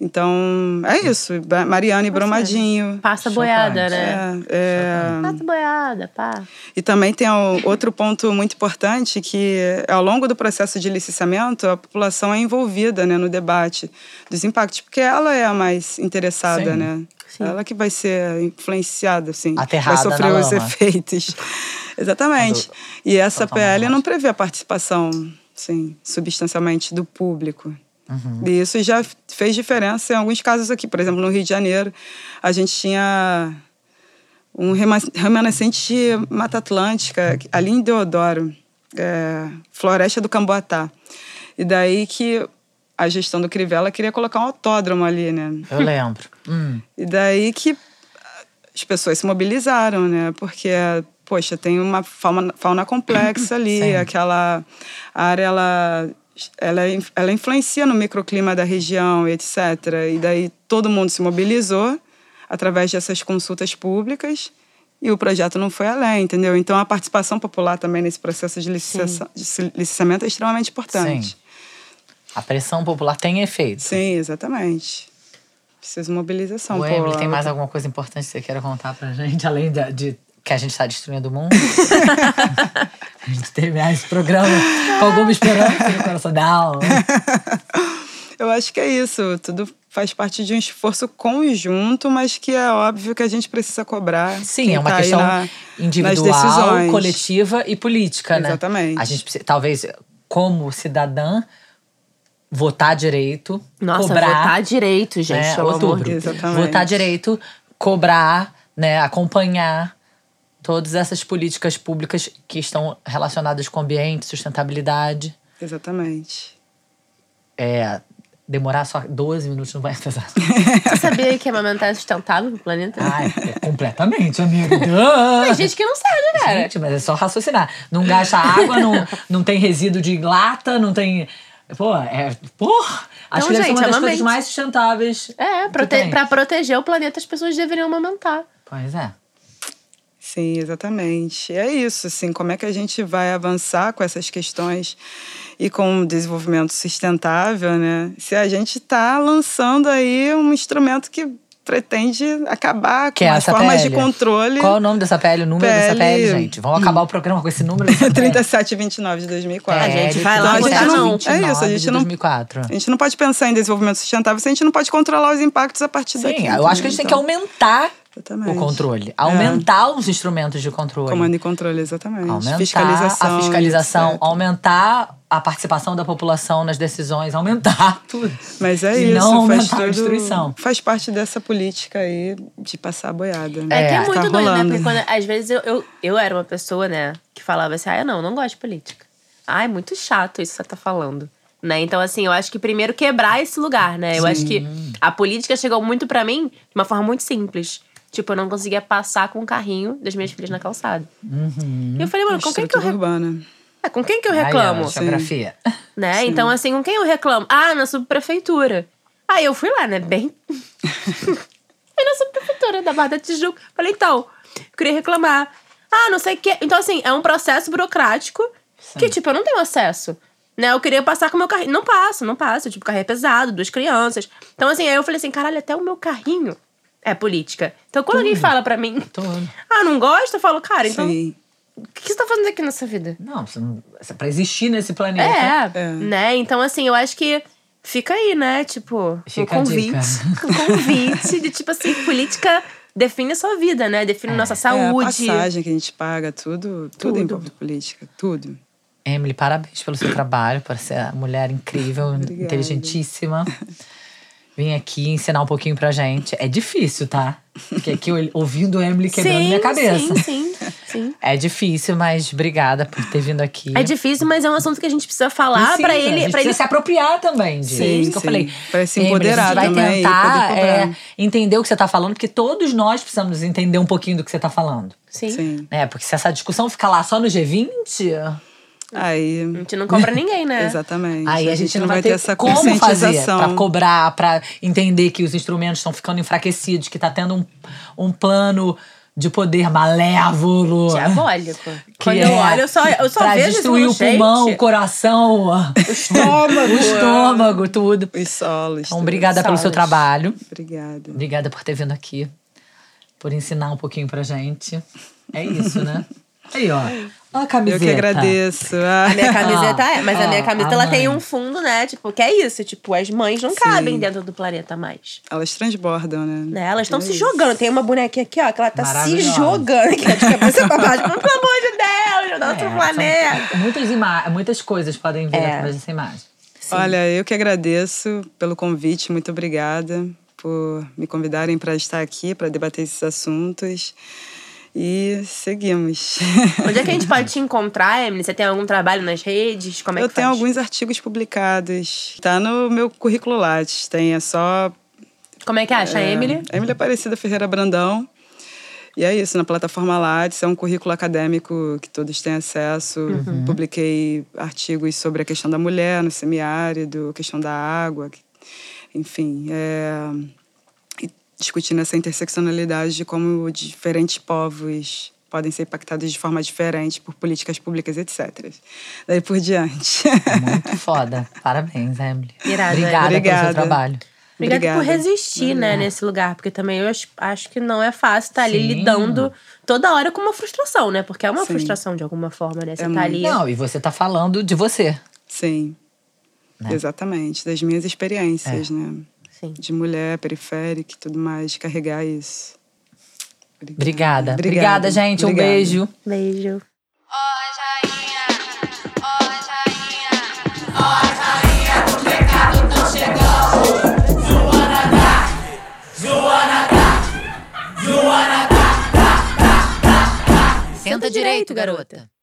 Então, é isso. Ba- Mariana e Brumadinho. Passa boiada, né? É, é, Passa boiada, pá. e também tem o- outro ponto muito importante que ao longo do processo de licenciamento a população é envolvida né, no debate dos impactos, porque ela é a mais interessada, Sim. né? Ela que vai ser influenciada, assim, Aterrada vai sofrer na os lama. efeitos. Exatamente. E essa toma PL não prevê a participação, sim, substancialmente do público. Uhum. E isso já fez diferença em alguns casos aqui. Por exemplo, no Rio de Janeiro, a gente tinha um rema- remanescente de Mata Atlântica, ali em Deodoro, é, Floresta do Camboatá. E daí que a gestão do Crivella queria colocar um autódromo ali, né? Eu lembro. Hum. E daí que as pessoas se mobilizaram, né? Porque, poxa, tem uma fauna, fauna complexa ali, Sim. aquela área, ela, ela, ela influencia no microclima da região, etc. E daí todo mundo se mobilizou através dessas consultas públicas e o projeto não foi além, entendeu? Então a participação popular também nesse processo de, licencia- de licenciamento é extremamente importante. Sim. A pressão popular tem efeito. Sim, exatamente. Precisa de mobilização. O Emily, tem mais alguma coisa importante que você queira contar pra gente, além de, de que a gente está destruindo o mundo? a gente terminar esse programa com alguma esperança no coração. Não. Eu acho que é isso. Tudo faz parte de um esforço conjunto, mas que é óbvio que a gente precisa cobrar. Sim, é uma tá questão na- individual, coletiva e política, né? Exatamente. A gente precisa, talvez, como cidadã, votar direito, Nossa, cobrar. votar direito, gente, né, outubro. Exatamente. Votar direito, cobrar, né, acompanhar todas essas políticas públicas que estão relacionadas com o ambiente, sustentabilidade. Exatamente. É, demorar só 12 minutos não vai pesar. Você sabia que amamentar é sustentável pro planeta? Ai, é completamente, amigo. Tem gente que não sabe, cara. Gente, mas é só raciocinar. Não gasta água, não, não tem resíduo de lata, não tem. Pô, é. Porra! Acho Então, que gente, uma das amamente. coisas mais sustentáveis. É, prote pra proteger o planeta, as pessoas deveriam amamentar. Pois é. Sim, exatamente. É isso, assim, como é que a gente vai avançar com essas questões e com o desenvolvimento sustentável, né? Se a gente está lançando aí um instrumento que pretende acabar Que com é as formas de pele? controle. Qual é o nome dessa pele, o número dessa Pele- pele, gente? Vamos acabar o programa com esse número dessa pele. 3729 de 2004. A gente vai lá Pele botar não. 29 É isso, a gente de não- 2004. A gente não pode pensar em desenvolvimento sustentável se a gente não pode controlar os impactos a partir daqui. Sim, eu acho que a gente tem que então, aumentar Exatamente. o controle. Aumentar os instrumentos de controle. Comando e controle, exatamente. Aumentar fiscalização. a fiscalização, etc. aumentar a participação da população nas decisões, aumentar tudo. Mas é E isso, não faz aumentar a tudo, destruição. Faz parte dessa política aí de passar a boiada. É, que é É, muito tá doido, né? Porque quando, às vezes eu, eu, eu era uma pessoa, né, que falava assim, ah, eu não, não gosto de política. Ah, é muito chato isso que você tá falando. Né? Então, assim, eu acho que primeiro quebrar esse lugar, né? Eu acho que a política chegou muito pra mim de uma forma muito simples. Tipo, eu não conseguia passar com o carrinho das minhas filhas na calçada. E eu falei, mano, com quem que eu, Estrutura re... urbana. é, com quem que eu reclamo? geografia. né? Então, assim, com quem eu reclamo? Ah, na subprefeitura. Aí eu fui lá, né? Bem. Fui na subprefeitura da Barra da Tijuca. Falei, então, eu queria reclamar. Ah, não sei o quê. Então, assim, é um processo burocrático que, tipo, eu não tenho acesso. Né? Eu queria passar com o meu carrinho. Não passo, não passo. Tipo, carrinho é pesado, duas crianças. Então, assim, aí eu falei assim, caralho, até o meu carrinho é política. Então, quando alguém fala pra mim, Tudo. ah, não gosta, eu falo, cara, então, Sim. o que você tá fazendo aqui nessa vida? Não, você não, pra existir nesse planeta. É, É. né? Então, assim, eu acho que fica aí, né? Tipo, Fica um convite. Um convite de, tipo assim, política define a sua vida, né? Define nossa É, a saúde. passagem que a gente paga, tudo, tudo, Tudo. envolve política, tudo. Emily, parabéns pelo seu trabalho, por ser uma mulher incrível, Obrigada. inteligentíssima. Vim aqui ensinar um pouquinho pra gente. É difícil, tá? Porque aqui eu- ouvindo Emily quebrando sim, minha cabeça. sim, sim, sim. É difícil, mas obrigada por ter vindo aqui. É difícil, mas é um assunto que a gente precisa falar Precisa, pra a ele. precisa ele se apropriar também disso. Sim, Isso que eu falei. Pra se Emily, empoderar a gente vai também tentar poder é, entender o que você tá falando, porque todos nós precisamos entender um pouquinho do que você tá falando. Sim. Sim. É, porque se essa discussão ficar lá só no G20, Aí. A gente não cobra ninguém, né? Exatamente. Aí a gente não vai ter, essa como fazer conscientização. pra cobrar, pra entender que os instrumentos estão ficando enfraquecidos, que tá tendo um, um plano de poder malévolo. Diabólico. que Quando é eu olho, eu só, eu só pra vejo destruir o pulmão, o gente. coração, o estômago. o estômago, tudo. Os solos. Então, obrigada pelo seu Solos. trabalho. Obrigada. Obrigada por ter vindo aqui. Por ensinar um pouquinho pra gente. É isso, né? Aí, ó. Ó a Eu camiseta. que agradeço. Ah, A minha camiseta é, mas a minha Ah, camiseta a ela tem um fundo, né? Tipo, que é isso. Tipo, as mães não Sim. cabem dentro do planeta mais. Elas transbordam, né? Né? Elas estão É se isso. jogando. Tem uma bonequinha aqui, ó, que ela tá se jogando aqui, ó, de cabeça pra baixo. Mas, pelo amor de Deus, do outro É, planeta. são- muitas, ima- muitas coisas podem vir É. através dessa imagem. Olha, eu que agradeço pelo convite, muito obrigada por me convidarem para estar aqui, para debater esses assuntos. E seguimos. Onde é que a gente pode te encontrar, Emily? Você tem algum trabalho nas redes? Como é eu que tenho faz? alguns artigos publicados. Tá no meu currículo Lattes. Tem, é só. Como é que acha, é, Emily? Emily Aparecida Ferreira Brandão. E é isso, na plataforma Lattes, é um currículo acadêmico que todos têm acesso. Uhum. Publiquei artigos sobre a questão da mulher no semiárido, a questão da água, enfim. É, discutindo essa interseccionalidade de como diferentes povos podem ser impactados de forma diferente por políticas públicas, etc. Daí por diante. Muito foda. Parabéns, Emily. Irado, Obrigada, pelo Obrigada. seu trabalho. Obrigada, por Obrigada. resistir, né, nesse lugar. Porque também eu acho, acho que não é fácil estar ali Sim. lidando toda hora com uma frustração, né? Porque é uma Sim. frustração de alguma forma, né? Você É tá ali. Não, e você tá falando de você. Sim. Né? Exatamente, das minhas experiências, né? Sim. De mulher periférica e tudo mais, carregar isso. Obrigada. Obrigada, gente. Um Obrigada. beijo. Beijo. Senta direito, garota.